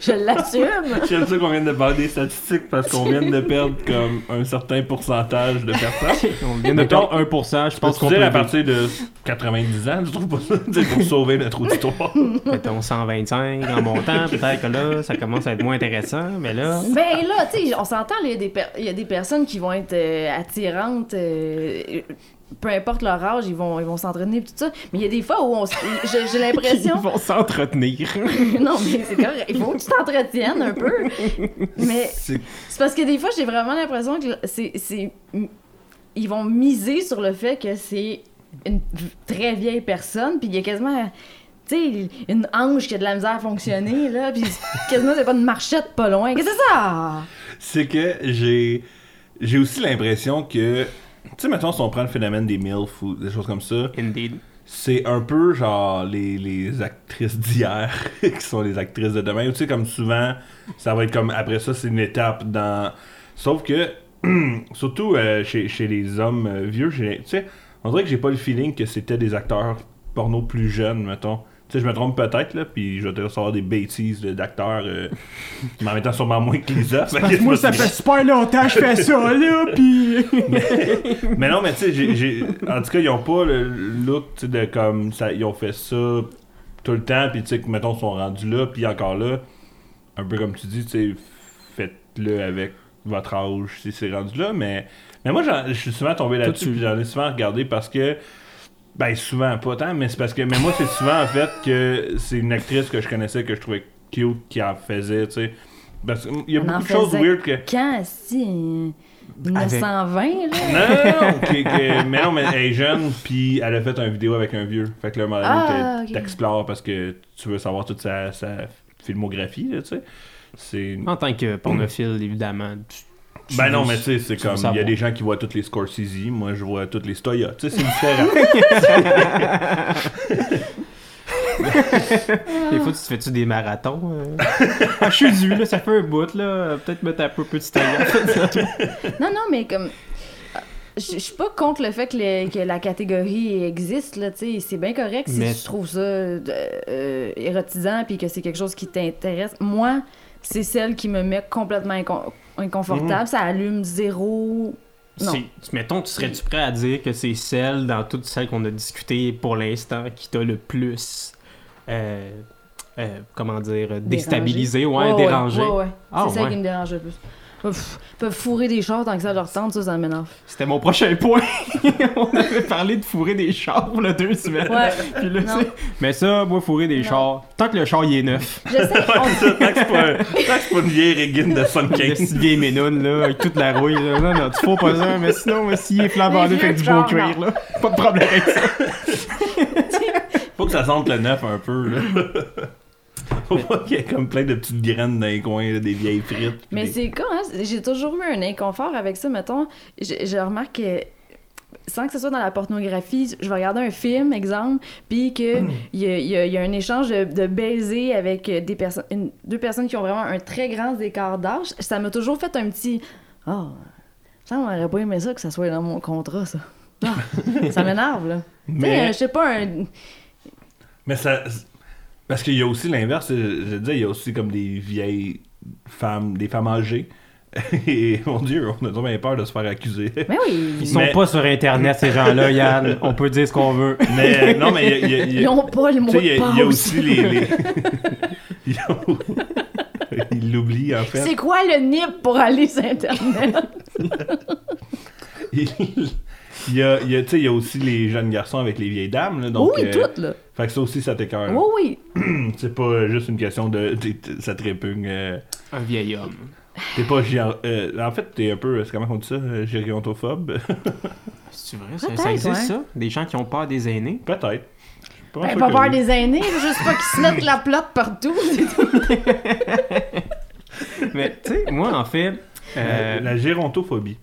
Je l'assume. J'aime ça qu'on vienne de parler des statistiques parce qu'on vient de perdre comme un certain pourcentage de personnes. On vient de perdre 1%, je pense qu'on peut. dire à partir de 90 ans, tu trouves pas ça? Pour sauver notre auditoire. Mettons 125 en montant, peut-être que là, ça commence à être moins intéressant, mais là. Ben là, tu sais, on s'entend, là, il y a des per- il y, a des personnes qui vont être euh, attirantes, euh, peu importe leur âge, ils vont ils vont s'entraîner tout ça. Mais il y a des fois où on j'ai j'ai Ils l'impression... vont s'entretenir. non, mais c'est correct, il faut que tu t'entretiennes un peu. Mais C'est- parce que des fois, j'ai vraiment l'impression que c'est... c'est- Ils vont miser sur le fait que c'est une très vieille personne, puis il y a quasiment... Tu sais, une hanche qui a de la misère à fonctionner, là, puis quasiment c'est pas une marchette pas loin. Qu'est-ce que c'est ça? C'est que j'ai j'ai aussi l'impression que sais mettons si on prend le phénomène des MILF ou des choses comme ça, Indeed. c'est un peu genre les, les actrices d'hier qui sont les actrices de demain. Tu sais comme souvent ça va être comme après ça c'est une étape dans sauf que surtout euh, chez, chez les hommes euh, vieux, tu sais on dirait que j'ai pas le feeling que c'était des acteurs porno plus jeunes mettons. Sais, je me trompe peut-être, là, puis je vais te recevoir des bêtises d'acteurs, euh, mais en même temps sûrement moins que les autres. Fait que moi, ça fait super longtemps que je fais ça, là, pis. mais non, mais tu sais, en tout cas, ils ont pas le look, tu sais, de comme, ça, ils ont fait ça tout le temps, puis tu sais, que, mettons, ils sont rendus là, puis encore là, un peu comme tu dis, tu sais, faites-le avec votre âge si c'est rendu là, mais, mais moi, je suis souvent tombé là-dessus, puis j'en ai souvent regardé parce que, ben, souvent, pas tant, mais c'est parce que, mais moi, c'est souvent, en fait, que c'est une actrice que je connaissais, que je trouvais cute, qui en faisait, tu sais. Parce qu'il y a On beaucoup de choses weird que. Quand, si? euh, 1920, là? Non, non, non, que- que- mais non, mais elle est jeune, puis elle a fait une vidéo avec un vieux. Fait que là, Ah, t'es- ok. t'explores parce que tu veux savoir toute sa, sa filmographie, là, tu sais. C'est... En tant que pornophile, évidemment. tu Ben non, mais tu sais, c'est comme, il y a des gens qui voient toutes les Scorsese, moi je vois toutes les Stoya, tu sais, c'est différent. Des fois, tu te fais-tu des marathons? euh? ah, je suis dû, là, ça fait un bout, là. Peut-être mettre un peu petit Non, non, mais comme. euh, Je je suis pas contre le fait que, le- que la catégorie existe, là, tu sais. C'est bien correct si Mais- tu trouves ça euh, euh, érotisant puis que c'est quelque chose qui t'intéresse. Moi, c'est celle qui me met complètement incon- inconfortable. Mhm. Ça allume zéro. Non. C'est- Mettons, tu serais-tu prêt à dire que c'est celle, dans toutes celles qu'on a discutées pour l'instant, qui t'a le plus. euh, euh, comment dire, déstabilisé, ouais, Ouais, dérangé? Ouais, ouais. Ah, c'est celle ouais. qui me dérange le plus. Pff, Ils peuvent fourrer des chars tant que ça leur tente, ça, ça m'énerve. C'était mon prochain point. On avait parlé de fourrer des chars pour le deux semaines. Ouais. Puis là, Non. c'est- Mais ça, moi, fourrer des Non. chars, tant que le char il est neuf. Je sais, ça, tant que c'est pas, un- tant que c'est pas une vieille régine de Sun Le King. petit vieille ménoune, là, avec toute la rouille, là. Non, non, tu fous pas ça, mais sinon, s'il est neuf avec du beau cuir, là, pas de problème avec ça. Faut que ça sente le neuf un peu, là. Faut pas qu'il y ait comme plein de petites graines dans les coins, là, des vieilles frites. Mais des- c'est con, hein? J'ai toujours eu un inconfort avec ça, mettons. Je, je remarque que sans que ce soit dans la pornographie, je vais regarder un film, exemple, puis que il y, a, y a- y a un échange de, de baisers avec des personnes, une- deux personnes qui ont vraiment un très grand écart d'âge. Ça m'a toujours fait un petit oh, ça on aurait pas aimé ça que ça soit dans mon contrat, ça. Ah, ça m'énerve là. Tu sais, Mais- je sais pas un. Mais ça. Parce qu'il y a aussi l'inverse, je, je disais, il y a aussi comme des vieilles femmes, des femmes âgées. Et mon dieu, on a trop bien peur de se faire accuser. Mais oui. Ils sont Mais- pas sur Internet, ces gens-là, Yann. On peut dire ce qu'on veut. Mais non, mais il y a- il y a- il y a- Ils ont pas le mot Tu sais, il y, de a- il y a aussi les. les... Ils ont- Ils l'oublient, en fait. C'est quoi le NIP pour aller sur Internet? Ils, Il y a, il y a, tu sais, il y a aussi les jeunes garçons avec les vieilles dames. Là, donc, oui, euh, toutes, là. Fait que ça aussi, ça t'écœure. Oui, oui. C'est pas juste une question de. t'es- t'es- ça te répugne. euh, Un vieil homme. T'es pas géant. euh, en fait, t'es un peu. c'est Comment on dit ça Gérontophobe? C'est vrai, ça, existe, ouais. ça? Des gens qui ont peur des aînés? Peut-être. Pas Ben, pas peur des aînés, juste pas qu'ils se mettent la plate partout. c'est tout. Mais, tu sais, moi, en fait... euh, La gérontophobie.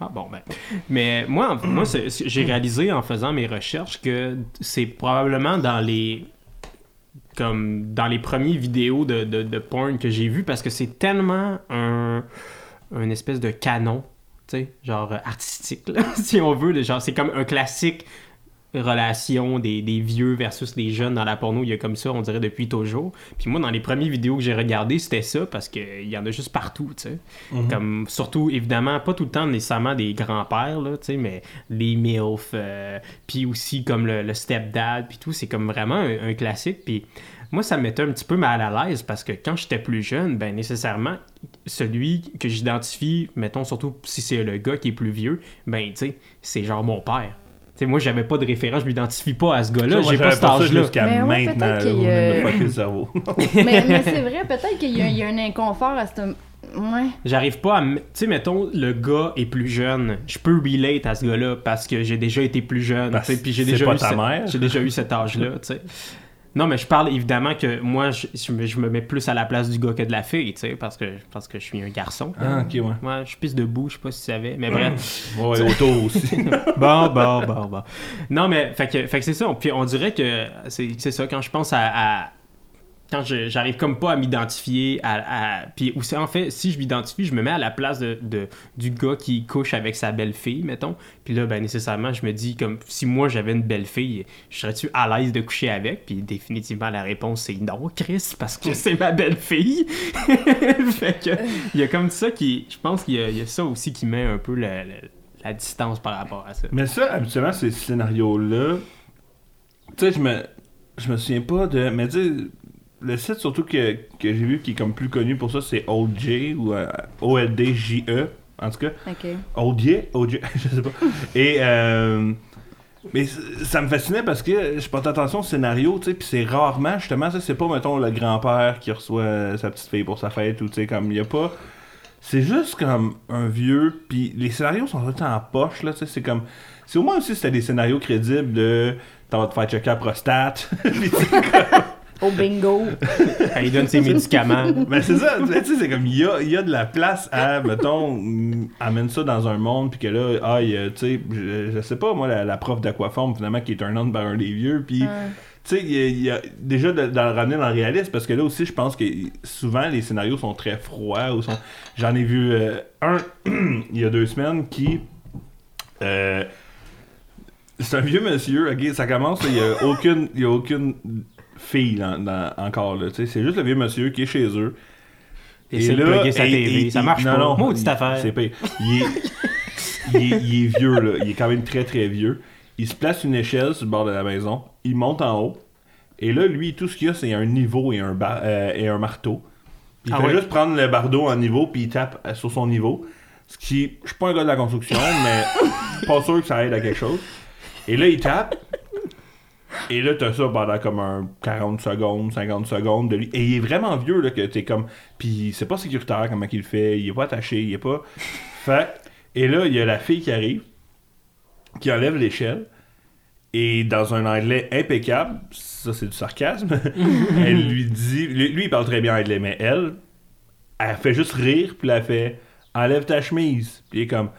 Ah bon, ben. Mais moi, moi j'ai réalisé en faisant mes recherches que c'est probablement dans les. Comme dans les premiers vidéos de, de, de porn que j'ai vu parce que c'est tellement un. Espèce de canon, tu sais, genre artistique, là, si on veut. Genre, c'est comme un classique relation des, des vieux versus des jeunes dans la porno. Il y a comme ça, on dirait, depuis toujours. Puis moi, dans les premières vidéos que j'ai regardées, c'était ça parce qu'il y en a juste partout, tu sais. Comme, surtout, évidemment, pas tout le temps nécessairement des grands-pères, là, tu sais, mais les MILF, euh, puis aussi comme le, le stepdad, puis tout, c'est comme vraiment un, un classique. Puis moi, ça me mettait un petit peu mal à l'aise parce que quand j'étais plus jeune, ben nécessairement, celui que j'identifie, mettons surtout si c'est le gars qui est plus vieux, ben tu sais, c'est genre mon père. Sais, moi, j'avais pas de référence, je m'identifie pas à ce gars-là, j'ai pas cet âge-là. jusqu'à Mais ouais, maintenant. peut-être le cerveau. mais mais c'est vrai, peut-être qu'il y, a- il y a un inconfort à ce. Ouais. J'arrive pas à. Tu sais, mettons, le gars est plus jeune. Je peux relate à ce gars-là parce que j'ai déjà été plus jeune. Parce tu sais, Puis j'ai déjà, eu ta ce- mère. j'ai déjà eu cet âge-là, tu sais. Non, mais je parle évidemment que moi, je, je me, je me mets plus à la place du gars que de la fille, tu sais, parce que, parce que je suis un garçon. Ah, ok, ouais. Moi, je pisse debout, je sais pas si tu savais, mais bref. Ouais, auto aussi. bon, bon, bon, bon. Non, mais, fait que, fait que c'est ça. Puis on dirait que c'est c'est ça, quand je pense à. à- quand j'arrive comme pas à m'identifier à, Puis en fait, si je m'identifie, je me mets à la place de, du gars qui couche avec sa belle-fille, mettons. Puis là, ben, nécessairement, je me dis, comme, si moi j'avais une belle-fille, je serais-tu à l'aise de coucher avec? Puis définitivement, la réponse, c'est non, Chris, parce que c'est ma belle-fille. fait que, il y a comme ça qui. Je pense qu'il y, a- ça aussi qui met un peu la, distance par rapport à ça. Mais ça, habituellement, ces scénarios-là, tu sais, je me, je me souviens pas de. Mais tu le site surtout que, que j'ai vu qui est comme plus connu pour ça, c'est OLJ ou euh, O-L-D-J-E, en tout cas. Ok. OJ, OJ, je sais pas. Et euh, mais ça me fascinait parce que je porte attention au scénario, tu sais, puis c'est rarement justement ça, c'est pas mettons le grand-père qui reçoit sa petite fille pour sa fête ou tu sais comme il y a pas c'est juste comme un vieux puis les scénarios sont tout le temps en poche là, tu sais, c'est comme c'est au moins aussi si c'était des scénarios crédibles de t'en vas te faire checker la prostate. Tu sais, Au bingo. Quand il donne ses médicaments. Ben c'est ça, tu sais, c'est comme il y a, il y a de la place à, mettons, mm, amène ça dans un monde, puis que là, ah, il y a, tu sais, je, je sais pas, moi, la, la prof d'aquaforme, finalement, qui est un homme par un des vieux, puis, tu sais, il y a, il y a- déjà de, de le ramener dans le réalisme, parce que là aussi, je pense que souvent, les scénarios sont très froids, ou sont... J'en ai vu euh, un, il y a deux semaines, qui... euh, c'est un vieux monsieur, ok, ça commence, là, il y a aucune, il y a aucune fille dans- dans- encore, là, c'est juste le vieux monsieur qui est chez eux, Et sa et- TV. et- ça marche non, pas. non, Maudite il- affaire. C'est pire. Il est, il, est, il est vieux, là. Il est quand même très, très vieux. Il se place une échelle sur le bord de la maison. Il monte en haut. Et là, lui, tout ce qu'il y a, c'est un niveau et un, bar- euh, et un marteau. Il Ah fait ouais? juste prendre le bardeau en niveau, puis il tape euh, sur son niveau. Ce qui... Je suis pas un gars de la construction, mais pas sûr que ça aide à quelque chose. Et là, il tape. Et là, t'as ça pendant comme un 40 secondes, 50 secondes de lui. Et il est vraiment vieux, là, que t'es comme. Puis c'est pas sécuritaire comment il le fait. Il est pas attaché, il est pas. Fait. Et là, il y a la fille qui arrive, qui enlève l'échelle. Et dans un anglais impeccable, ça c'est du sarcasme, elle lui dit. Lui, lui, il parle très bien anglais, mais elle, elle fait juste rire, puis elle fait Enlève ta chemise. Puis il est comme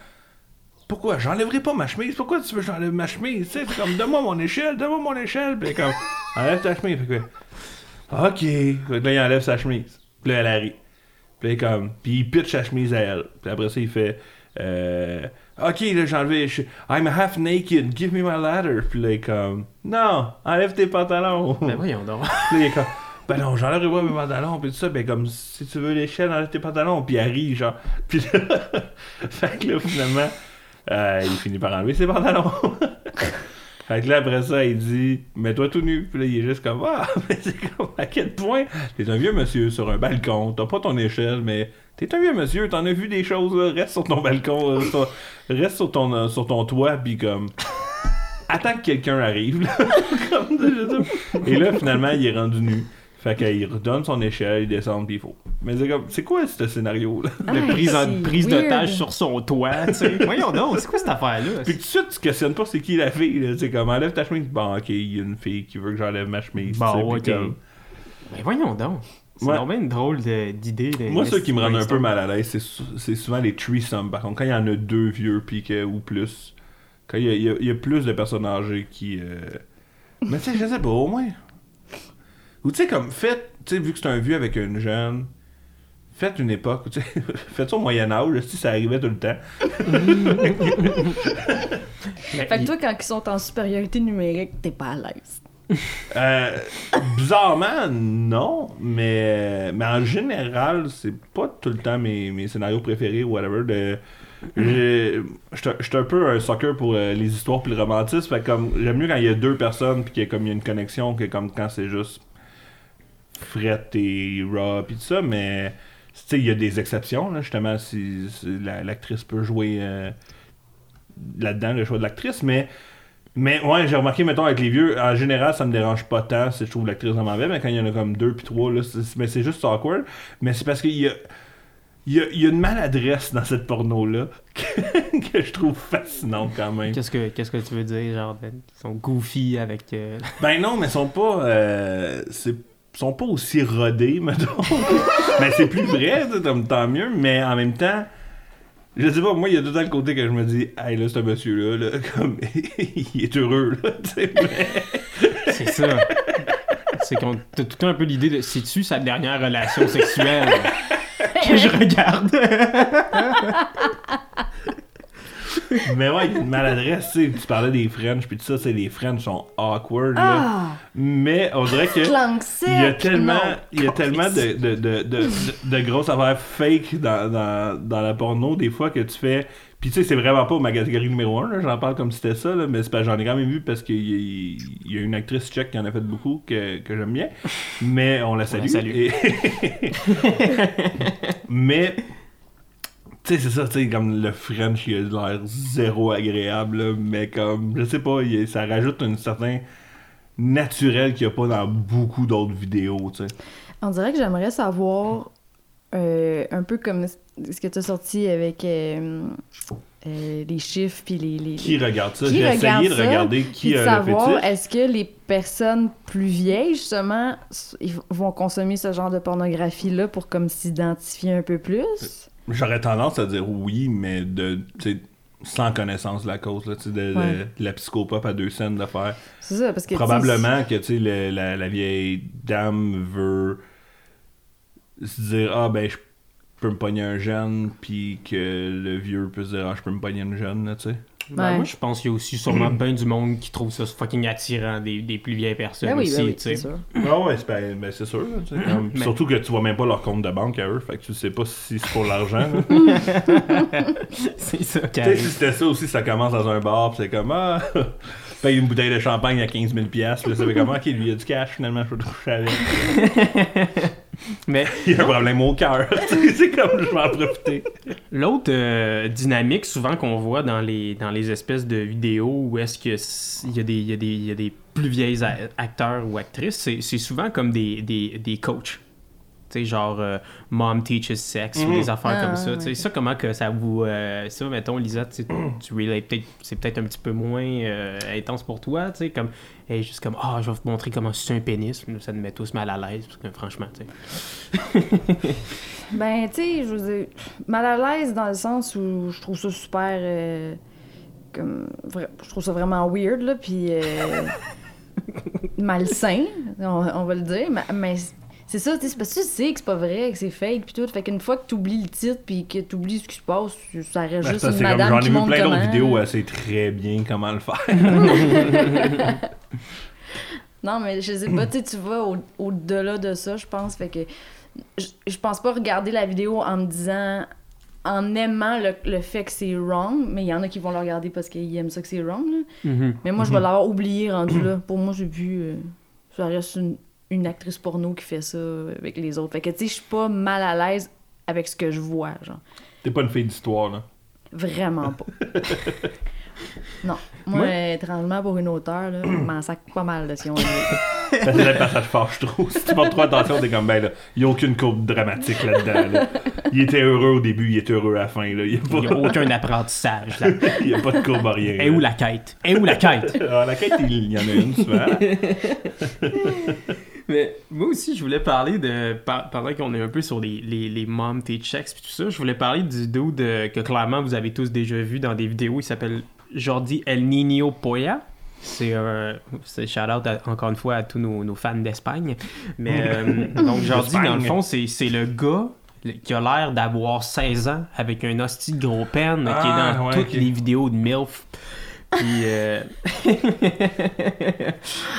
pourquoi? J'enlèverai pas ma chemise. Pourquoi tu veux que j'enlève ma chemise? Tu sais c'est comme donne-moi mon échelle donne-moi mon échelle. Puis comme enlève ta chemise. Fait que ok. Fait que là il enlève sa chemise. Puis là elle arrive. Puis comme puis il pitch sa chemise à elle. Puis après ça il fait euh, ok là j'ai enlevé je- I'm half naked. Give me my ladder. Puis là il est comme non enlève tes pantalons. Ben voyons donc. Puis là, il est comme, ben non, j'enlèverai pas mes pantalons, puis tout ça, ben comme, si tu veux l'échelle, enlève tes pantalons, puis elle rit, genre. Puis là, fait que là, finalement, euh, il finit par enlever ses pantalons. fait que là, après ça, il dit, mets-toi tout nu. Puis là, il est juste comme, ah, mais c'est comme, à quel point? T'es un vieux monsieur sur un balcon, t'as pas ton échelle, mais T'es un vieux monsieur, t'en as vu des choses, là, reste sur ton balcon, euh, reste sur ton, euh, sur ton toit, puis comme. Attends que quelqu'un arrive. Et là, finalement, il est rendu nu. Fait qu'il redonne son échelle, il descend, puis il faut. Mais c'est comme, c'est quoi ce scénario-là? De Ah, prise, en- prise d'otage sur son toit, tu sais. Voyons donc, c'est quoi cette affaire-là? Puis tout de suite, tu questionnes pas c'est qui la fille, là. C'est comme, enlève ta chemise. Bon, ok, il y a une fille qui veut que j'enlève ma chemise. Bon, tu sais, ok. comme- Mais voyons donc. C'est Ouais. vraiment une drôle de- d'idée. de- Moi, de- ce qui me rend un peu mal à l'aise, c'est sou- c'est souvent les threesomes. Par contre, quand il y en a deux vieux puis que, ou plus, quand il y a, il y a- il y a plus de personnes âgées qui. euh, Mais tu sais, je sais pas, au moins. Ou tu sais, comme, faites, tu sais, vu que c'est un vieux avec une jeune, faites une époque, tu sais, faites ça au Moyen-Âge, si ça arrivait tout le temps. Mais Fait que toi, quand ils sont en supériorité numérique, t'es pas à l'aise. Euh, bizarrement, non, mais, mais en général, c'est pas tout le temps mes, mes scénarios préférés ou whatever. De, j'étais un peu un sucker pour euh, les histoires puis le romantisme. Fait que comme j'aime mieux quand il y a deux personnes puis qu'il y a comme il y a une connexion que comme quand c'est juste fret et raw puis tout ça. Mais il y a des exceptions là, justement si, si la- l'actrice peut jouer euh, là-dedans le choix de l'actrice, mais mais ouais, j'ai remarqué, mettons, avec les vieux, en général, ça me dérange pas tant si je trouve l'actrice vraiment belle, mais quand il y en a comme deux puis trois, là, c'est, mais c'est juste awkward. Mais c'est parce qu'il y a, il y, a, il y a une maladresse dans cette porno-là que, que je trouve fascinante quand même. Qu'est-ce que, qu'est-ce que tu veux dire? Genre, ils sont goofy avec. euh, Ben non, mais ils sont pas. Euh, c'est- sont pas aussi rodés, mettons. mais c'est plus vrai, tant mieux, mais en même temps. Je sais pas, moi, il y a tout le temps le côté que je me dis, hey, là, ce monsieur-là, là, comme, il est heureux, là, tu sais, mais- C'est ça. C'est qu'on t'as tout le temps un peu l'idée de c'est-tu sa dernière relation sexuelle? Que je regarde. Mais ouais, il y a une maladresse, tu sais. Tu parlais des French, puis tout ça, c'est les French sont awkward, là. Ah! Mais on dirait que. Il y a tellement, il y a tellement de, de, de, de, de- de grosses affaires fake dans, dans, dans la porno, des fois que tu fais. Puis tu sais, c'est vraiment pas ma catégorie numéro 1, j'en parle comme si c'était ça, là, mais c'est j'en ai quand même vu parce qu'il y, y a une actrice tchèque qui en a fait beaucoup que, que j'aime bien. Mais on la salue. salue. Et- mais. Tu sais, c'est ça, tu sais, comme le French, il a l'air zéro agréable, là, mais comme, je sais pas, il- ça rajoute un certain naturel qu'il n'y a pas dans beaucoup d'autres vidéos, tu sais. On dirait que j'aimerais savoir euh, un peu comme ce que tu as sorti avec euh, euh, les chiffres puis les, les- Qui regarde ça? J'ai essayé de regarder qui de savoir est-ce que les personnes plus vieilles justement ils vont consommer ce genre de pornographie là pour comme s'identifier un peu plus? J'aurais tendance à dire oui, mais de, sans connaissance de la cause, là, de, la psychopop à deux scènes de faire. c'est ça parce que Probablement que, le- la, la vieille dame veut se dire, ah, ben, je peux me pogner un jeune, puis que le vieux peut se dire, ah, je peux me pogner une jeune, là, tu sais. Ben, Ouais. moi, je pense qu'il y a aussi sûrement bien du monde qui trouve ça fucking attirant des, des plus vieilles personnes Ben oui, aussi, ben oui, tu sais. c'est sûr. Ah ouais, c'est ben, ben, c'est sûr. comme- Mais- Surtout que tu vois même pas leur compte de banque à eux, fait que tu sais pas si c'est pour l'argent. c'est ça Tu sais, si c'était ça aussi, ça commence dans un bar, pis c'est comme, ah, paye une bouteille de champagne à 15 000 piastres, là, ça fait comment, ok, lui, a du cash, finalement, je peux te coucher avec. Mais Il a un problème au cœur. C'est comme, je vais en profiter. L'autre euh, dynamique souvent qu'on voit dans les, dans les espèces de vidéos où est-ce que il y, a des- il y, a des- il y a des plus vieilles acteurs ou actrices, c'est, c'est souvent comme des, des, des coachs. Tu sais, genre euh, Mom Teaches Sex ou Mhm. des affaires Ah, comme ça. ouais. Tu sais, ça, comment que ça vous... euh, ça, mettons, Lisa, tu, tu relates peut-être... C'est peut-être un petit peu moins euh, intense pour toi, tu sais, comme... Et juste comme, ah, je vais vous montrer comment c'est un pénis. Ça nous met tous mal à l'aise, parce que franchement, tu sais... Ben, tu sais, je veux dire, mal à l'aise dans le sens où je trouve ça super. euh, comme, je trouve ça vraiment weird, là, puis. malsain, on, on va le dire. Mais, mais c'est ça, tu sais, c'est parce que tu sais que c'est pas vrai, que c'est fake, puis tout. Fait qu'une fois que tu oublies le titre, puis que tu oublies ce qui se passe, ça reste Ben, juste ça, une c'est comme, madame j'en qui ai vu plein d'autres vidéos, elle sait très bien comment le faire. Non, mais je sais pas, tu sais, tu vas au- au-delà de ça, je pense. Fait que je, je pense pas regarder la vidéo en me disant, en aimant le, le fait que c'est wrong, mais il y en a qui vont le regarder parce qu'ils aiment ça que c'est wrong. là. Mais moi, je vais l'avoir oublié rendu là. Pour moi, j'ai vu, euh, ça reste une, une actrice porno qui fait ça avec les autres. Fait que, tu sais, je suis pas mal à l'aise avec ce que je vois, genre. T'es pas une fille d'histoire, là. Vraiment pas. non. Moi, Ouais. étrangement, pour une auteure, là, je m'en sac pas mal de si on veut. C'est que ça te fâche trop. Si tu portes trop attention, t'es comme, ben là, il n'y a aucune courbe dramatique là-dedans. là. Il était heureux au début, il est heureux à la fin. Là. Il n'y Il n'y a a, aucun apprentissage. là. pas- il y a pas de courbe à rien. Et où la quête? Et où la quête? Ah, la quête, il il y en a une souvent. Mais moi aussi, je voulais parler de. par- pendant qu'on est un peu sur les, les, les mom tes checks puis tout ça, je voulais parler du dude euh, que clairement vous avez tous déjà vu dans des vidéos. Il s'appelle Jordi El Niño Poya. C'est un. C'est shout out à- encore une fois à tous nos, nos fans d'Espagne. Mais euh, donc, Jordi, dans le fond, c'est c'est le gars qui a l'air d'avoir 16 ans avec un hostie de gros pen qui est Ah, dans ouais, toutes les vidéos de MILF. Puis. Euh...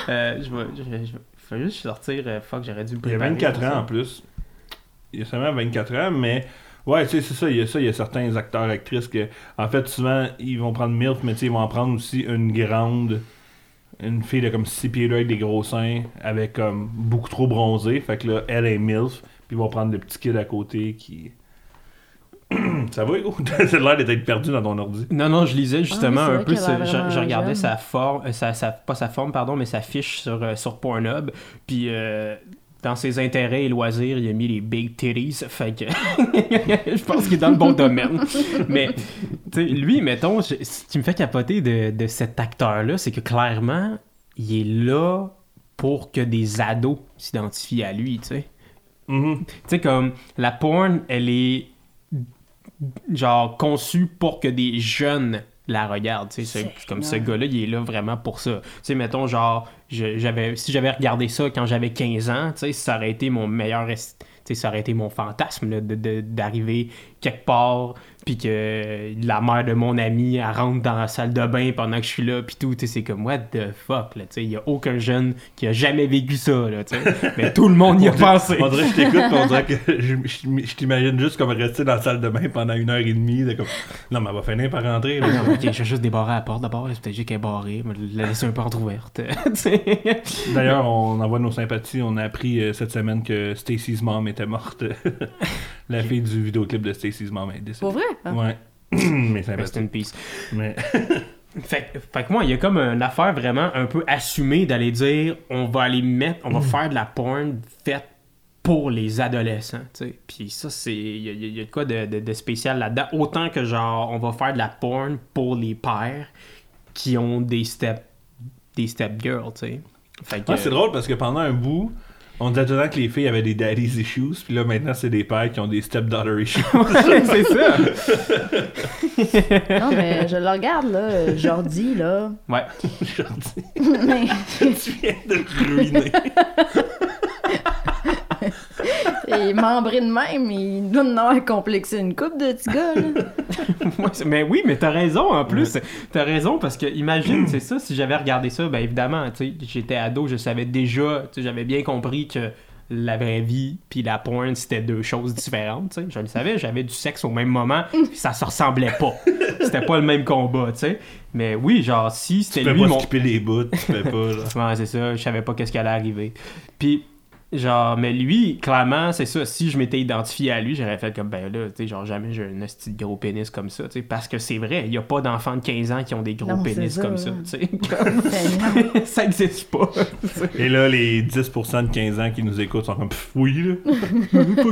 euh, je vais. Je, je- faut juste sortir. euh, fuck, j'aurais dû me Il y a préparer 24 pour ans en plus. Il y a seulement 24 ans, mais ouais, tu sais, c'est ça. Il y a ça. Il y a certains acteurs, actrices que, en fait, souvent, ils vont prendre MILF, mais tu sais, ils vont en prendre aussi une grande. Une fille de comme 6 pieds là avec des gros seins, avec comme beaucoup trop bronzé. Fait que là, elle est MILF. Puis ils vont prendre le petit kid à côté qui. ça va, Hugo? T'as l'air d'être perdu dans ton ordi. Non, non, je lisais justement Ah un peu. je, regardais jeune. sa forme, euh, sa, sa- pas sa forme, pardon, mais sa fiche sur, euh, sur Pornhub. Puis euh, dans ses intérêts et loisirs, il a mis les big titties. Fait que je pense qu'il est dans le bon domaine. Mais tu sais, lui, mettons, je- ce qui me fait capoter de, de cet acteur-là, c'est que clairement, il est là pour que des ados s'identifient à lui, tu sais. Mhm. Tu sais, comme la porn, elle est genre conçue pour que des jeunes la regardent. Tu sais, comme ce gars-là, il est là vraiment pour ça. Tu sais, mettons, genre, j'avais, si j'avais regardé ça quand j'avais 15 ans, tu sais, ça aurait été mon meilleur. est- Tu sais, ça aurait été mon fantasme d'arriver quelque part, puis que la mère de mon ami, elle rentre dans la salle de bain pendant que je suis là, puis tout. Tu sais, c'est comme, what the fuck, là. Tu sais, il y a aucun jeune qui a jamais vécu ça, là, tu sais. Mais tout le monde y a pensé. On dirait que je t'écoute, on dirait que je, je- je t'imagine juste comme rester dans la salle de bain pendant une heure et demie. de comme, non, mais elle va finir par rentrer. là. Non, ok, je vais juste débarrer la porte d'abord, c'est peut-être juste qu'elle est barrée, mais la laisser un peu entrouverte. Tu sais. D'ailleurs, on envoie nos sympathies. On a appris euh, cette semaine que Stacy's mom était morte. La fille du vidéoclip de Stacy's mom est décédée. Pour vrai? Ah. Ouais. Mais Rest sympathies. in peace. Mais Fait, fait que moi, il y a comme une affaire vraiment un peu assumée d'aller dire on va aller mettre, on va faire de la porn faite pour les adolescents, tu sais. Puis ça, c'est. Il y, a- il y a de quoi de, de- de spécial là-dedans. Autant que genre, on va faire de la porn pour les pères qui ont des step, des step girls, tu sais. Fait que. Ouais, c'est drôle parce que pendant un bout, on disait tout le temps que les filles avaient des daddy's issues. Puis là, maintenant, c'est des pères qui ont des stepdaughter issues. c'est ça! Non, mais je le regarde, là, Jordi, là. Ouais. Mais tu viens de ruiner. Il est membré de même, il doit en avoir complexé une coupe de petits gars, là. Mais oui, mais t'as raison en plus. T'as raison parce que imagine, c'est ça, si j'avais regardé ça, ben évidemment, tu sais, j'étais ado, je savais déjà, tu sais, j'avais bien compris que la vraie vie puis la porn c'était deux choses différentes, tu sais. Je le savais, j'avais du sexe au même moment, puis ça se ressemblait pas. C'était pas le même combat, tu sais. Mais oui, genre si Tu c'était peux lui pas mon skipper les bouts. Tu peux pas, là. Ouais, c'est ça, je savais pas qu'est-ce qui allait arriver. Puis genre mais lui clairement c'est ça si je m'étais identifié à lui j'aurais fait comme ben là tu sais genre jamais j'ai un de gros pénis comme ça tu sais parce que c'est vrai il y a pas d'enfants de 15 ans qui ont des gros Non, pénis ça, comme ça tu sais comme- Seigneur. ça existe pas tu sais. Et là, les 10% de 15 ans qui nous écoutent sont comme Pff, oui, là. Pas de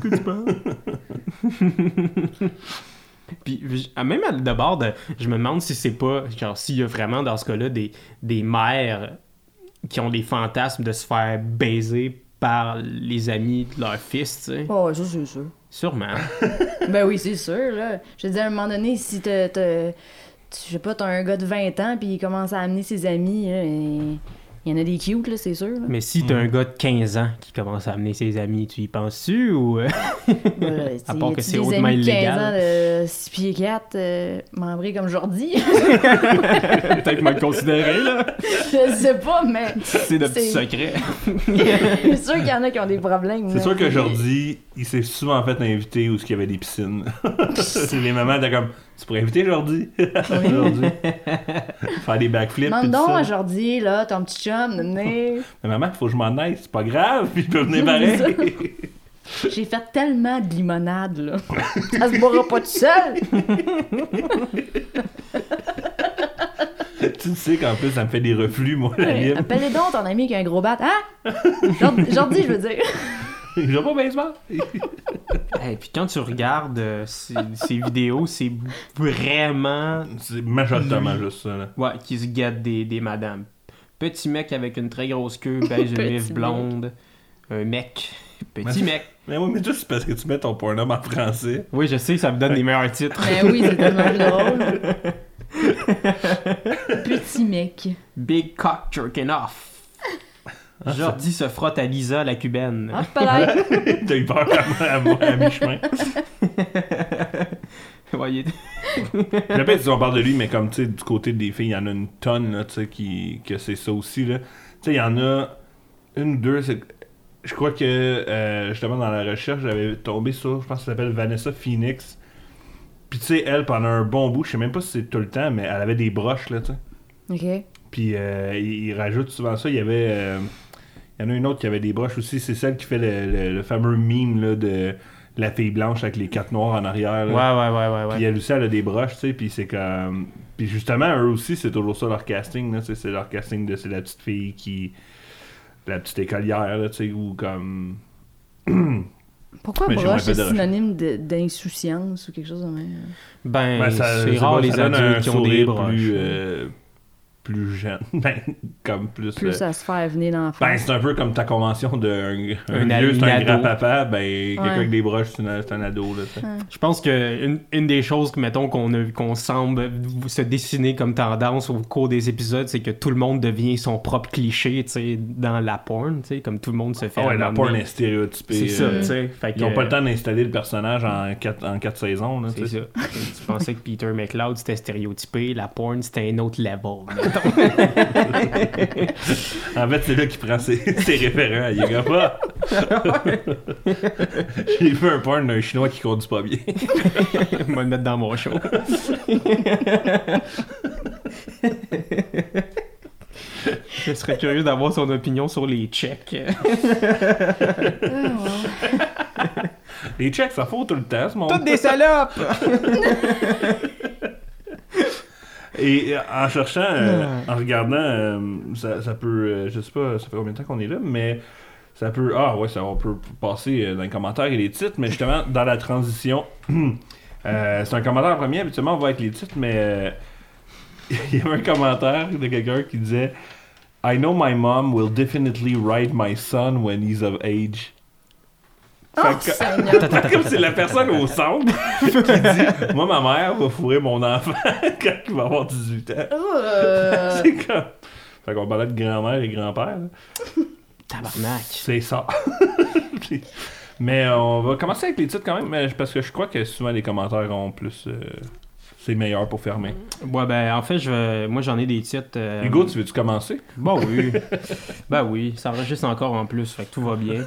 quoi tu parles. Puis, même à- de bord, de- je me demande si c'est pas, genre, s'il y a vraiment dans ce cas-là des, des mères qui ont des fantasmes de se faire baiser par les amis de leur fils, tu sais. Oh, ça, c'est sûr. Sûrement. Ben oui, c'est sûr, là. Je veux dire, à un moment donné, si t'as... Je sais pas, t'as un gars de 20 ans, puis il commence à amener ses amis, là, et... Il y en a des cute, là, c'est sûr. Là. Mais si t'as un gars de 15 ans qui commence à amener ses amis, tu y penses-tu ou. euh, Voilà, À tu- part que c'est hautement de 15 illégal. ans de 6 pieds 4, euh, membrés comme Jordi. Peut-être mal considéré, là. je sais pas, mais C'est de petits C'est- secrets. c'est sûr qu'il y en a qui ont des problèmes. C'est sûr que Jordi, il s'est souvent fait inviter où il y avait des piscines. c'est les mamans de comme Tu pourrais inviter Jordi Jordi. Faire des backflips. Demande donc à Jordi, là, ton petit chum, de venir. Mais maman, faut que je m'en aille, c'est pas grave, puis il peut venir pareil. J'ai fait tellement de limonade, là. Ça se boira pas tout seul. tu sais qu'en plus, ça me fait des reflux, moi, la Ouais. Appelez donc ton ami qui a un gros bat. Hein? Dis, je veux dire. J'ai pas baseball. Et puis quand tu regardes euh, ces, ces vidéos, c'est vraiment C'est majoritairement Lui. juste ça, là. ouais, qui se gâtent des, des madames. Petit mec avec une très grosse queue, beige olive blonde. Un mec. Mais- Petit mec. Mais oui, mais c'est parce que tu mets ton porno en français. Oui, je sais, ça me donne des meilleurs titres. Ben oui, c'est tellement drôle. Petit mec. Big cock jerking off. Jordi se frotte à Lisa, la cubaine. Ah. T'as eu peur à, à, à mi-chemin. Est- Je répète, si on parle de lui, mais comme, tu sais, du côté des filles, il y en a une tonne, là, tu sais, qui, que c'est ça aussi, là. Tu sais, il y en a une ou deux, c'est... Je crois que, euh, justement, dans la recherche, j'avais tombé sur, je pense que ça s'appelle Vanessa Phoenix. Puis, tu sais, elle, pendant un bon bout, je sais même pas si c'est tout le temps, mais elle avait des broches, là, tu sais. OK. Puis, euh, il, il rajoute souvent ça. Il y avait... euh, il y en a une autre qui avait des broches aussi. C'est celle qui fait le, le- le fameux meme, là, de la fille blanche avec les quatre noirs en arrière, Ouais, là. ouais, ouais, ouais. ouais. Puis elle aussi, elle a des broches, tu sais, puis c'est comme... Puis justement, eux aussi, c'est toujours ça leur casting, là, c'est leur casting de... C'est la petite fille qui... La petite écolière, là, tu sais, ou comme... Pourquoi broche est rappelle de synonyme de- d'insouciance ou quelque chose de même? Ben, Ben, ça- c'est rare les adultes qui ont des broches. Plus, euh, plus jeune. Ben, comme plus... Plus euh, à se faire venir l'enfant. Ben, c'est un peu comme ta convention de un, un Un vieux, c'est un grand-papa, ben, quelqu'un avec des broches, c'est un, ado, là. Je pense que une, une des choses que mettons qu'on a qu'on semble se dessiner comme tendance au cours des épisodes, c'est que tout le monde devient son propre cliché, tu sais, dans la porn, tu sais, comme tout le monde se fait. Ah ouais, la porn est stéréotypée. C'est ça, euh, tu sais. Fait Ils n'ont pas le temps d'installer le personnage en quatre, en quatre saisons, là, C'est ça. tu pensais que Peter McLeod c'était stéréotypé, la porn c'était un autre level. mettons. En fait, c'est là qu'il prend ses, ses référents. Il est comme ah! J'ai vu un porn d'un chinois qui conduit pas bien. Je vais le mettre dans mon show. Je serais curieux d'avoir son opinion sur les Tchèques. Les checks, ça faut tout le temps, ce monde. Toutes des salopes! Et en cherchant, euh, en regardant, euh, ça, ça peut, euh, je sais pas, ça fait combien de temps qu'on est là, mais ça peut, ah ouais, ça on peut passer euh, dans les commentaires et les titres, mais justement dans la transition, c'est un commentaire premier, habituellement on va avec les titres, mais il y avait un commentaire de quelqu'un qui disait I know my mom will definitely ride my son when he's of age. Oh, que- Seigneur. comme c'est la personne au centre qui dit Moi, ma mère va fourrer mon enfant quand il va avoir 18 ans. Euh, C'est comme. Fait qu'on parlait de grand-mère et grand-père. Tabarnak. C'est ça. mais on va commencer avec les titres quand même, parce que je crois que souvent les commentaires ont plus. euh, c'est meilleur pour fermer. Ouais, ben, en fait, je moi, j'en ai des titres. euh, Hugo, tu veux-tu commencer? Bah oui. bah oui, ça enregistre encore en plus, fait que tout va bien.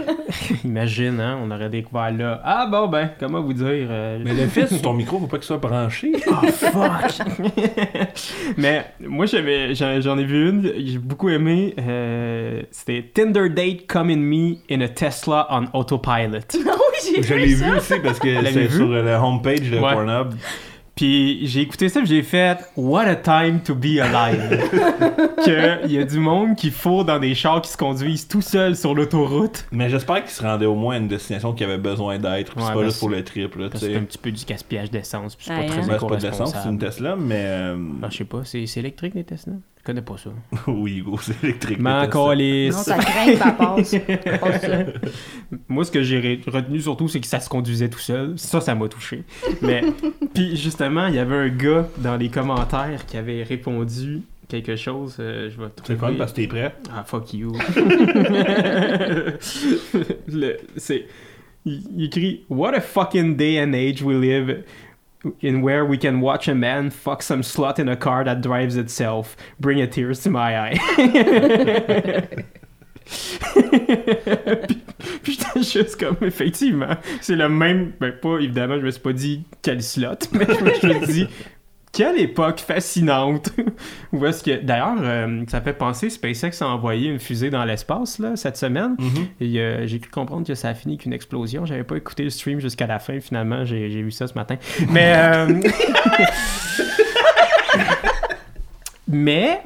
Imagine, hein, on aurait découvert là. Ah bon, ben, comment vous dire. euh, Mais le fils, ton micro, faut pas qu'il soit branché. Oh fuck! Mais moi j'avais j'en j'en ai vu une, j'ai beaucoup aimé. euh, C'était Tinder date come in me in a Tesla on autopilot. oui, j'ai Je vu l'ai ça. vu aussi parce que L'avez c'est vu? sur la homepage de Ouais. Pornhub. Puis j'ai écouté ça, j'ai fait What a time to be alive. que y a du monde qui fourre dans des chars qui se conduisent tout seuls sur l'autoroute. Mais j'espère qu'il se rendait au moins à une destination qu'il avait besoin d'être. Ouais, c'est pas parce- juste pour le trip. Là, tu Parce que sais. c'est un petit peu du gaspillage d'essence, puis c'est Ouais, pas hein? très Ben, c'est pas de l'essence, c'est une Tesla, mais. euh, Ah, je sais pas, c'est c'est électrique les Tesla? Je connais pas ça. oui, Hugo, c'est électrique. Mais encore les. Non, ça craint que ça passe. Moi, ce que j'ai re- retenu surtout, c'est que ça se conduisait tout seul. Ça, ça m'a touché. Mais, puis justement, il y avait un gars dans les commentaires qui avait répondu quelque chose. euh, je vais C'est trouver. fun parce que t'es prêt. Ah, fuck you. Le- c'est. Il, il écrit What a fucking day and age we live in where we can watch a man fuck some slut in a car that drives itself. Bring a tears to my eye. puis puis juste comme, effectivement, c'est le même. Ben, pas évidemment, je me suis pas dit quel slot, mais je me suis dit Quelle époque fascinante! Où est-ce que. D'ailleurs, euh, ça fait penser, SpaceX a envoyé une fusée dans l'espace là, cette semaine. Mhm. Et euh, j'ai cru comprendre que ça a fini qu'une explosion. J'avais pas écouté le stream jusqu'à la fin, finalement, j'ai j'ai vu ça ce matin. Mais. euh, Mais.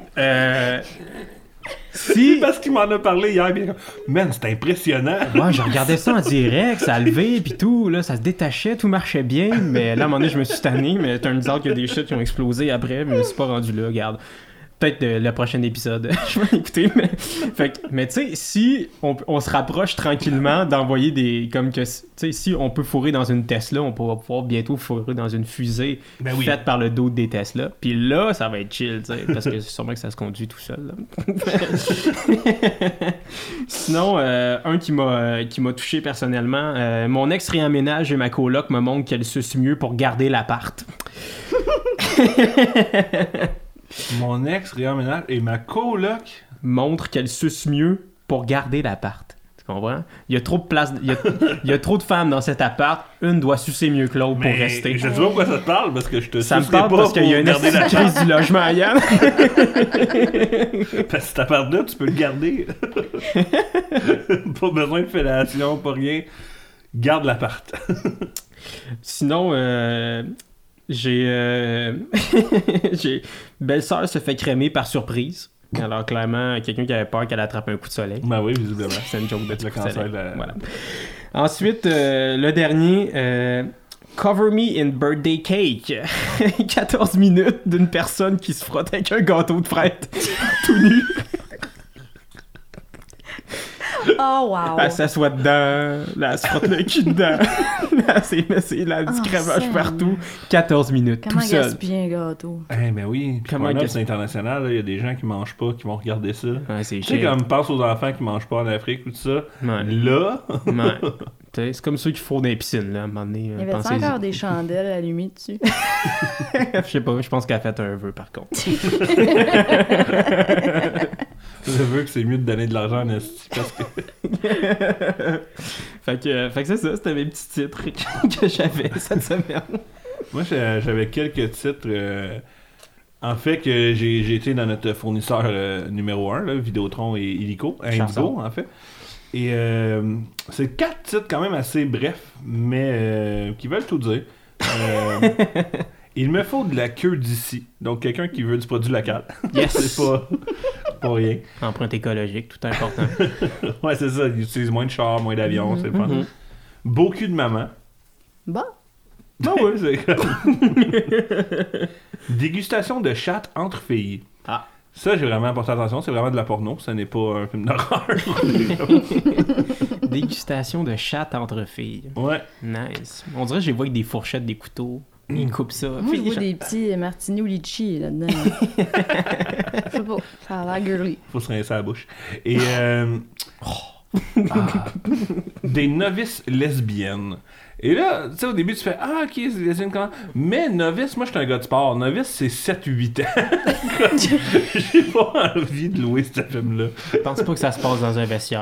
Si. Parce qu'il m'en a parlé hier, bien Man, c'est impressionnant. Moi, je regardais ça en direct, ça a levé, puis tout, là, ça se détachait, tout marchait bien, mais là, à un moment donné, je me suis tanné, mais turns out qu'il y a des shit qui ont explosé après, mais je me suis pas rendu là, regarde. Peut-être euh, le prochain épisode, je vais l'écouter, mais... Fait mais tu sais, si on, on se rapproche tranquillement d'envoyer des... Comme que, tu sais, si on peut fourrer dans une Tesla, on pourra pouvoir bientôt fourrer dans une fusée Ben oui. faite par le dos des Tesla, puis là, ça va être chill, tu sais, parce que c'est sûrement que ça se conduit tout seul. Sinon, euh, un qui m'a euh, qui m'a touché personnellement, euh, mon ex réaménage et ma coloc me montrent qu'elle suce mieux pour garder l'appart. Mon ex réemménage et ma coloc. Montre qu'elle suce mieux pour garder l'appart. Tu comprends? Il y a trop de place, il y a, il y a trop de femmes dans cet appart. Une doit sucer mieux que l'autre pour Mais rester. Je sais pas pourquoi ça te parle, parce que je te Ça me sucerai parle pas parce qu'il y a pour une garder la crise du logement à Yann. Parce que cet appart-là, tu peux le garder. pas besoin de fellation, pas rien. Garde l'appart. Sinon, euh, j'ai. Euh, j'ai. Belle-sœur se fait crémer par surprise. Alors, clairement, quelqu'un qui avait peur qu'elle attrape un coup de soleil. Ben oui, visiblement. C'est une joke de Le cancer de la- Voilà. Ensuite, euh, le dernier. euh, Cover me in birthday cake. 14 minutes d'une personne qui se frotte avec un gâteau de frette tout nu. Oh, wow. Elle s'assoit dedans, là, elle se frotte le cul dedans. là, c'est, c'est là, du Oh, partout. 14 minutes, Comment tout seul. gaspiller un gâteau? Eh ben oui, puis Comment c'est international, il y a des gens qui mangent pas, qui vont regarder ça. Ouais, c'est Tu sais, comme pense aux enfants qui mangent pas en Afrique ou tout ça. Ouais. Là, Ouais. C'est comme ceux qui font des piscines, là, à un moment donné. Il y euh, avait pensez-y. encore des chandelles allumées dessus? Je sais pas, je pense qu'elle a fait un vœu, par contre. Je veux que c'est mieux de donner de l'argent en esti, parce que fait que, euh, fait que c'est ça, c'était mes petits titres que j'avais cette semaine. Moi, j'avais quelques titres. euh, en fait, que j'ai été dans notre fournisseur euh, numéro 1, là, Vidéotron et Illico, Indigo, en fait. Et euh, c'est quatre titres quand même assez brefs, mais qui veulent tout dire. Il me faut de la queue d'ici. Donc, quelqu'un qui veut du produit local. Yes! c'est pas, pas rien. Empreinte écologique, tout important. Ouais, c'est ça. Ils utilisent moins de chars, moins d'avions, c'est pas. Mhm. Beau cul de maman. Bon. Ah ouais, c'est. Dégustation de chatte entre filles. Ah. Ça, j'ai vraiment porté attention. C'est vraiment de la porno. Ce n'est pas un film d'horreur. Dégustation de chatte entre filles. ouais. Nice. On dirait que j'ai vu avec des fourchettes, des couteaux. Ils coupent ça. Moi, je vois des petits martini ou litchi là-dedans. Je sais pas. Ça a l'air girly. Faut se rincer la bouche. Et euh, ah, des novices lesbiennes. Et là, tu sais, au début, tu fais Ah, ok, c'est lesbienne comment? Mais novice, moi, je suis un gars de sport. Novice, c'est 7-8 ans. J'ai pas envie de louer ce film-là. Je pense pas que ça se passe dans un vestiaire.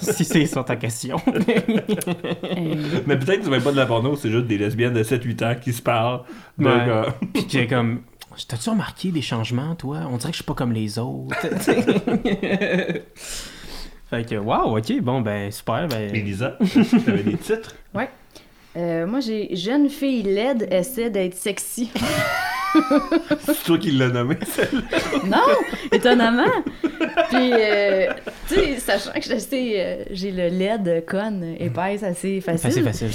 Si c'est ça ta question. Euh, Mais peut-être que c'est même pas de la porno, c'est juste des lesbiennes de 7-8 ans qui se parlent. Ouais. gars. Puis qui est comme. T'as-tu remarqué des changements, toi? On dirait que je suis pas comme les autres. fait que, waouh, ok, bon, ben, super. Ben, Elisa, t'avais des titres? euh, moi, j'ai jeune fille laide essaie d'être sexy. C'est toi qui l'as nommé, celle-là. non, étonnamment. Puis, euh, tu sais, sachant que j'ai assez, euh, j'ai le LED conne épaisse assez facile. c'est facile.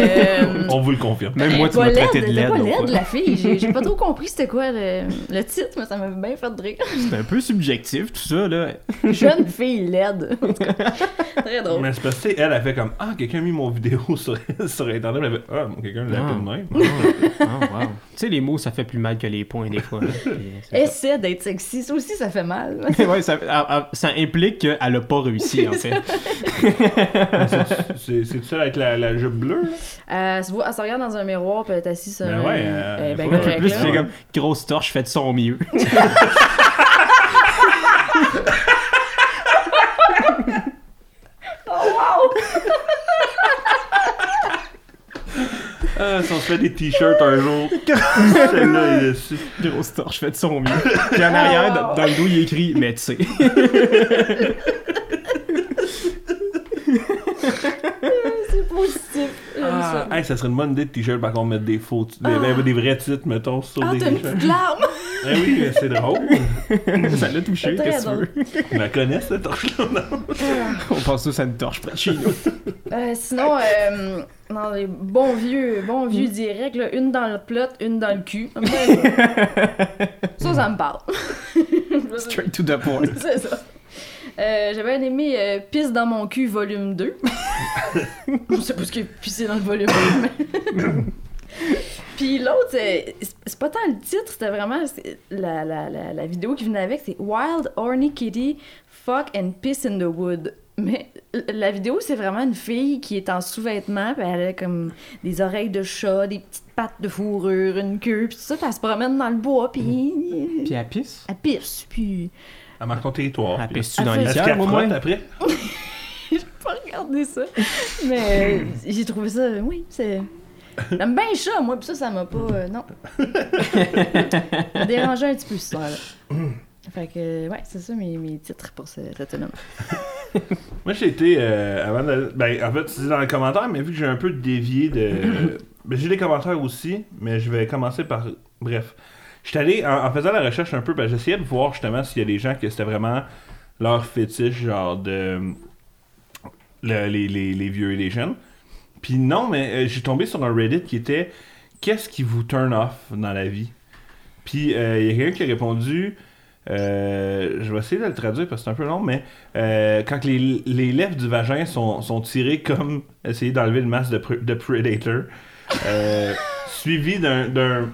Euh, On vous le confirme. Même moi, tu m'as traité laide, de est laide. pas fois. la fille. J'ai j'ai pas trop compris c'était quoi le, le titre, mais ça m'a bien fait de rire. C'est un peu subjectif, tout ça, là. Jeune fille laide. En tout cas, Très drôle. Mais c'est parce que, elle a fait comme Ah, quelqu'un a mis mon vidéo sur, sur Internet. Elle a fait Ah, quelqu'un l'a Ah. fait de même. Ah, wow. Tu sais, les mots, ça fait plus mal que les points, des fois. ça. Essaie d'être sexy. Ça aussi, ça fait mal. ouais, ça, ah, ah, ça implique qu'elle a pas réussi, en fait. C'est ça avec la, la jupe bleue? Euh, elle, se voit, elle se regarde dans un miroir puis elle est assise sur Ben ouais, euh, est ben En plus, là. comme grosse torche, fait de son mieux. Ah, son se fait des t-shirts un jour. Celle-là est dessus. Grosse torche, fait de son mieux. Puis en arrière, dans, dans le dos, il écrit « Mais tu sais ». C'est positif. Ah, ça. hey, ça serait une bonne idée de t-shirt par contre mettre des faux t- des, ben, des vrais titres mettons sur Ah, des t'as une t-shirts. petite larme! Eh oui, mais c'est drôle. Ça l'a touché, qu'est-ce que tu veux? Tu la connais cette torche-là, non? On passe tous à une torche près de chez nous. Euh, sinon, euh, dans les bons vieux, bons vieux directs, là, une dans le plot, une dans le cul. ça, ça me parle. Straight to the point. C'est ça. Euh, J'avais bien aimé euh, Pisse dans mon cul, volume 2. Je sais pas ce qu'il y a pissé dans le volume 1, mais... Puis l'autre, c'est c'est pas tant le titre, c'était vraiment la, la, la, la vidéo qui venait avec, c'est Wild Horny Kitty Fuck and Piss in the Wood. Mais la vidéo, c'est vraiment une fille qui est en sous-vêtements, puis elle a comme des oreilles de chat, des petites pattes de fourrure, une queue, puis tout ça, puis elle se promène dans le bois, puis Puis elle pisse? elle pisse, puis... Elle marque ton territoire. Elle pisse-tu dans les tiers, au moins? après? J'ai pas regardé ça. Mais j'ai trouvé ça, oui, c'est. J'aime bien chat, moi, pis ça, ça m'a pas. euh, non. Ça m'a dérangé un petit peu, ça, là. Fait que, ouais, c'est ça mes, mes titres pour ce- cette semaine. Moi, j'ai été. euh, avant de- Ben, en fait, c'est dans les commentaires, mais vu que j'ai un peu dévié de. ben, j'ai des commentaires aussi, mais je vais commencer par. Bref. J'étais allé, en, en faisant la recherche un peu, ben, j'essayais de voir justement s'il y a des gens que c'était vraiment leur fétiche, genre de. le- les, les- les vieux et les jeunes. Puis non, mais euh, j'ai tombé sur un Reddit qui était Qu'est-ce qui vous turn off dans la vie? Puis euh, il y a quelqu'un qui a répondu. euh, je vais essayer de le traduire parce que c'est un peu long, mais euh, quand les, les lèvres du vagin sont, sont tirées comme essayer d'enlever le masque de, de Predator, suivi d'un.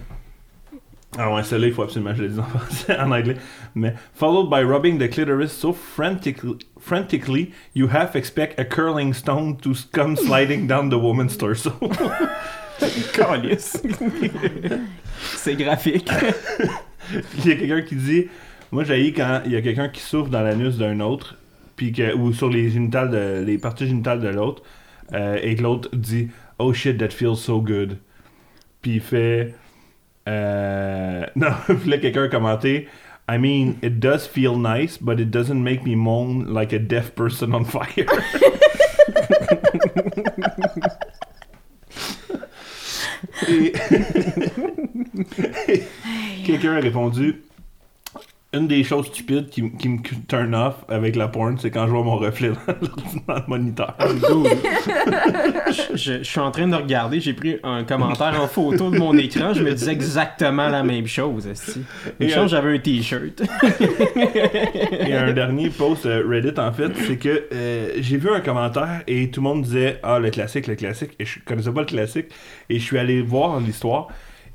Ah ouais, celle-là, il faut absolument que je le dise en français, en anglais. Mais followed by rubbing the clitoris so frantically, frantically you half expect a curling stone to come sliding down the woman's torso. C'est graphique. il y a quelqu'un qui dit Moi, j'ai quand il y a quelqu'un qui souffre dans l'anus d'un autre, puis que, ou sur les génitales de, les parties génitales de l'autre, euh, et que l'autre dit Oh shit, that feels so good. Puis il fait euh, Non, là, quelqu'un a commenté I mean, it does feel nice, but it doesn't make me moan like a deaf person on fire. Et- Quelqu'un a répondu Une des choses stupides qui, me turn off avec la porn, c'est quand je vois mon reflet dans, le moniteur. Dude. je, je- je suis en train de regarder, j'ai pris un commentaire en photo de mon écran, je me disais exactement la même chose. Une Et, chose, euh, j'avais un t-shirt. Et un dernier post euh, Reddit, en fait, c'est que euh, j'ai vu un commentaire et tout le monde disait Ah, le classique, le classique. Et je connaissais pas le classique. Et je suis allé voir l'histoire.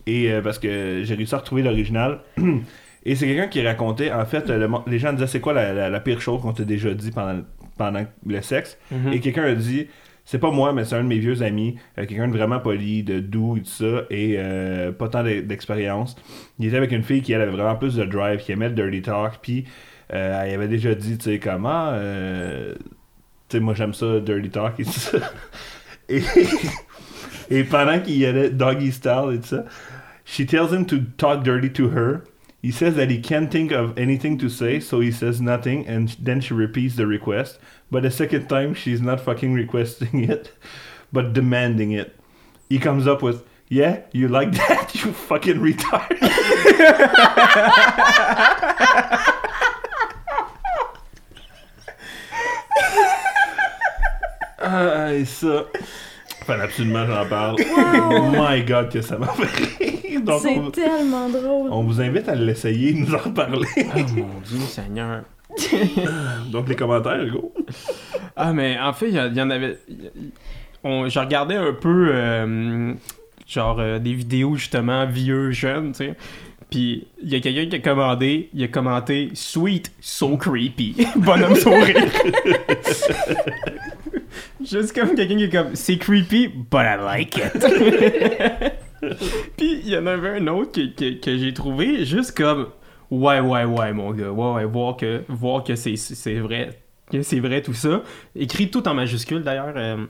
Et euh, parce que j'ai réussi à retrouver l'original. Et c'est quelqu'un qui racontait, en fait, le les gens disaient c'est quoi la, la- la pire chose qu'on t'a déjà dit pendant, pendant le sexe? Mhm. Et quelqu'un a dit c'est pas moi, mais c'est un de mes vieux amis, euh, quelqu'un de vraiment poli, de doux et tout ça, et euh, pas tant d'e- d'expérience. Il était avec une fille qui elle, avait vraiment plus de drive, qui aimait le dirty talk, puis euh, elle avait déjà dit, tu sais, comment, euh, tu sais, moi j'aime ça, dirty talk et tout ça. Et, et pendant qu'il y allait doggy style et tout ça, she tells him to talk dirty to her. He says that he can't think of anything to say, so he says nothing, and then she repeats the request. But the second time, she's not fucking requesting it, but demanding it. He comes up with, Yeah, you like that, you fucking retard. Ah, et ça. Enfin, absolument, j'en parle. Oh my god, que ça m'a fait. Donc, C'est on, tellement drôle. on vous invite à l'essayer et nous en reparler. Oh mon dieu, Seigneur. Donc, les commentaires, go. Ah, mais en fait, il y, a- il y en avait. On, je regardais un peu, euh, genre, euh, des vidéos justement vieux, jeunes, tu sais. Puis il y a quelqu'un qui a commandé, il a commenté Sweet, so creepy. Bonhomme sourire. Juste comme quelqu'un qui est comme C'est creepy, but I like it. Puis il y en avait un autre que, que, que j'ai trouvé juste comme Ouais, ouais, ouais, mon gars. Ouais, ouais, voir que, voir que c'est, vrai. Que c'est vrai tout ça. Écrit tout en majuscule d'ailleurs. euh,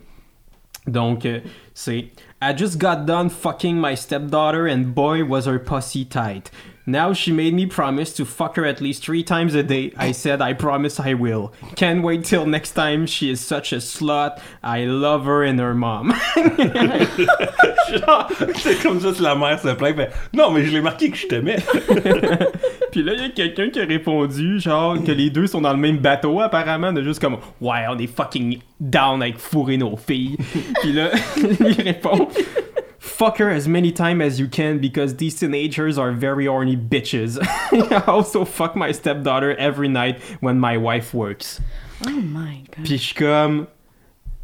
Donc, euh, c'est I just got done fucking my stepdaughter and boy was her pussy tight. Now she made me promise to fuck her at least three times a day. I said I promise I will. Can't wait till next time. She is such a slut. I love her and her mom. Genre, c'est comme ça si la mère se plaint. fait, non, mais je l'ai marqué que je t'aimais. Puis là, il y a quelqu'un qui a répondu, genre, que les deux sont dans le même bateau, apparemment, de juste comme, ouais, on est fucking down avec fourrer nos filles. Puis là, lui répond, fuck her as many times as you can because these teenagers are very horny bitches. I also fuck my stepdaughter every night when my wife works. Oh my god. Puis je suis comme,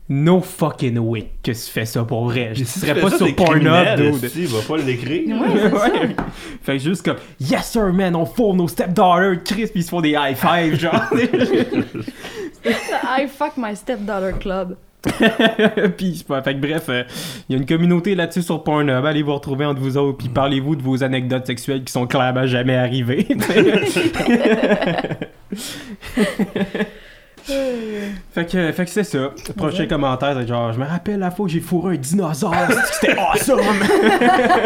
no fucking way que tu fais ça pour vrai. Je Si tu serais fais pas ça, sur t'es Pornhub, criminel, dude. esti, va pas l'écrire. Ouais, c'est. Ouais. Fait que juste comme Yes sir man, on fourre nos stepdaughters, Chris, pis ils se font des high five, genre. I fuck my stepdaughter club. pis c'est pas. Fait que bref, euh, il y a une communauté là-dessus sur Pornhub. Allez vous retrouver entre vous autres, puis parlez-vous de vos anecdotes sexuelles qui sont clairement jamais arrivées. fait que, fait que c'est ça. Prochain commentaire, c'est genre, je me rappelle la fois où j'ai fourré un dinosaure, c'était awesome!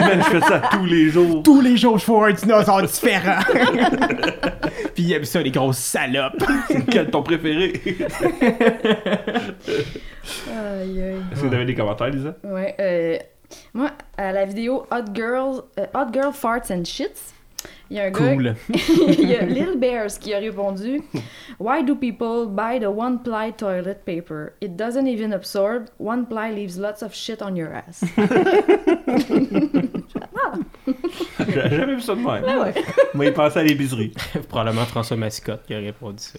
Man, je fais ça tous les jours. Tous les jours, je fourre un dinosaure différent! Puis il aime ça, les grosses salopes! Quel est ton préféré? Aïe aïe. Est-ce que vous avez des commentaires, Lisa? Ouais, euh, moi, à la vidéo Hot Girls, euh, Hot Girl Farts and Shits, il y a un Cool. gars, il y a Lil Bears qui a répondu Why do people buy the one ply toilet paper? It doesn't even absorb. One ply leaves lots of shit on your ass. J'ai jamais vu ça de même. Ah ouais. Moi, il pensait à l'épicerie. Probablement François Mascotte qui a répondu ça.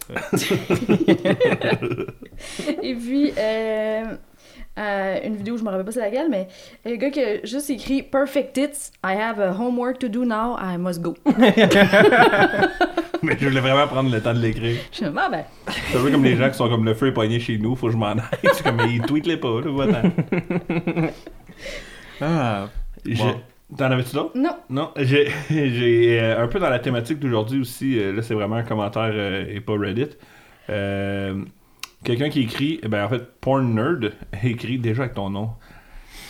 Et puis, euh, euh, une vidéo, je me rappelle pas c'est laquelle, mais le gars qui a juste écrit Perfect tits, I have a homework to do now, I must go. Mais je voulais vraiment prendre le temps de l'écrire. Je suis ah ben, C'est un peu comme les gens qui sont comme le feu est pogné chez nous, faut que je m'en aille. C'est comme, mais ils tweetent les pas, là, voilà. Ah. Bon. T'en avais-tu d'autres? non. Non, j'ai j'ai, euh, un peu dans la thématique d'aujourd'hui aussi, euh, là c'est vraiment un commentaire euh, et pas Reddit. Quelqu'un qui écrit, eh ben en fait, Porn Nerd écrit déjà avec ton nom.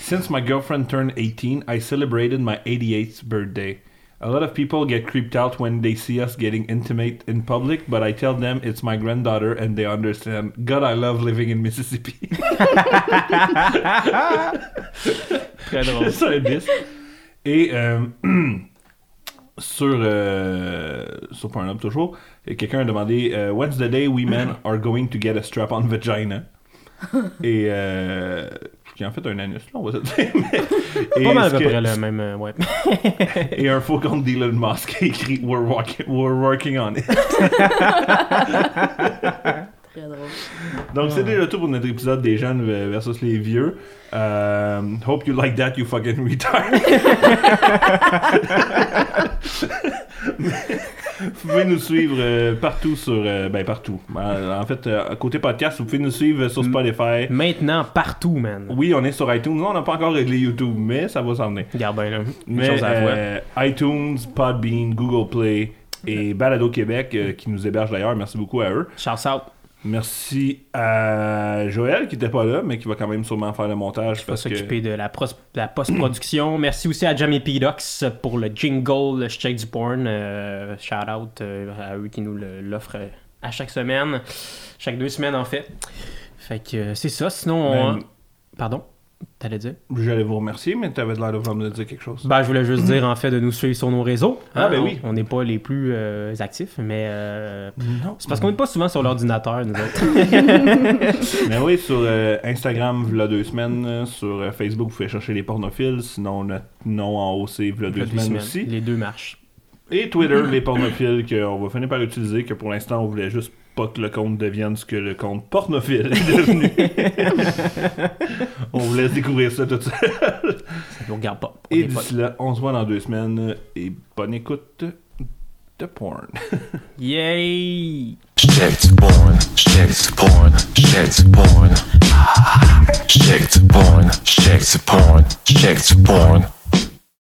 Since my girlfriend turned 18, I celebrated my 88th birthday. A lot of people get creeped out when they see us getting intimate in public, but I tell them it's my granddaughter and they understand. God, I love living in Mississippi. Très drôle. C'est un. Et euh, sur, euh, sur Pornhub toujours, quelqu'un a demandé euh, When's the day we men are going to get a strap-on vagina? Et euh, qui en fait un anus, là, on va se dire. mais- Pas mal à peu que- près le même, euh, ouais. et un faux compte d'Elon Musk a écrit we're, walking- we're working on it. Très drôle. Donc c'est déjà tout pour notre épisode des jeunes versus les vieux. Euh, hope you like that, you fucking retard. vous pouvez nous suivre euh, partout sur... euh, ben partout. En en fait, euh, côté podcast, vous pouvez nous suivre sur Spotify. Maintenant, partout, man. Oui, on est sur iTunes. Non, on n'a pas encore réglé YouTube, mais ça va s'en venir. Regarde bien, là. Mais chose à la fois. euh, iTunes, Podbean, Google Play et Balado Québec, euh, qui nous héberge d'ailleurs. Merci beaucoup à eux. Shout out. Merci à Joël qui était pas là, mais qui va quand même sûrement faire le montage va parce que s'occuper de la, pros- de la post-production. Merci aussi à Jamie Pidox pour le jingle, le check du porn. Euh, shout out euh, à eux qui nous l'offrent à chaque semaine. Chaque deux semaines, en fait. Fait que euh, c'est ça. Sinon, on... Ben, Pardon? T'allais dire? J'allais vous remercier, mais t'avais l'air de vouloir me dire quelque chose. Ben, je voulais juste dire, en fait, de nous suivre sur nos réseaux. Ah, ben on- oui. On n'est pas les plus euh, actifs, mais euh, non. c'est parce qu'on n'est pas souvent sur l'ordinateur, nous autres. Mais oui, sur euh, Instagram, v'là deux semaines. Sur Facebook, vous pouvez chercher les pornophiles. Sinon, notre nom en haut, c'est v'là deux Deux semaines semaines. aussi. Les deux marchent. Et Twitter, les pornophiles, qu'on va finir par utiliser, que pour l'instant, on voulait juste pas que le compte devienne ce que le compte pornophile est devenu. on vous laisse découvrir ça tout seul. Ça nous regarde pas. On Et d'ici là, on se voit dans deux semaines. Et bonne écoute de porn. Yay! Shit porn, shit porn, shit porn. Shit porn, shit porn, shit porn.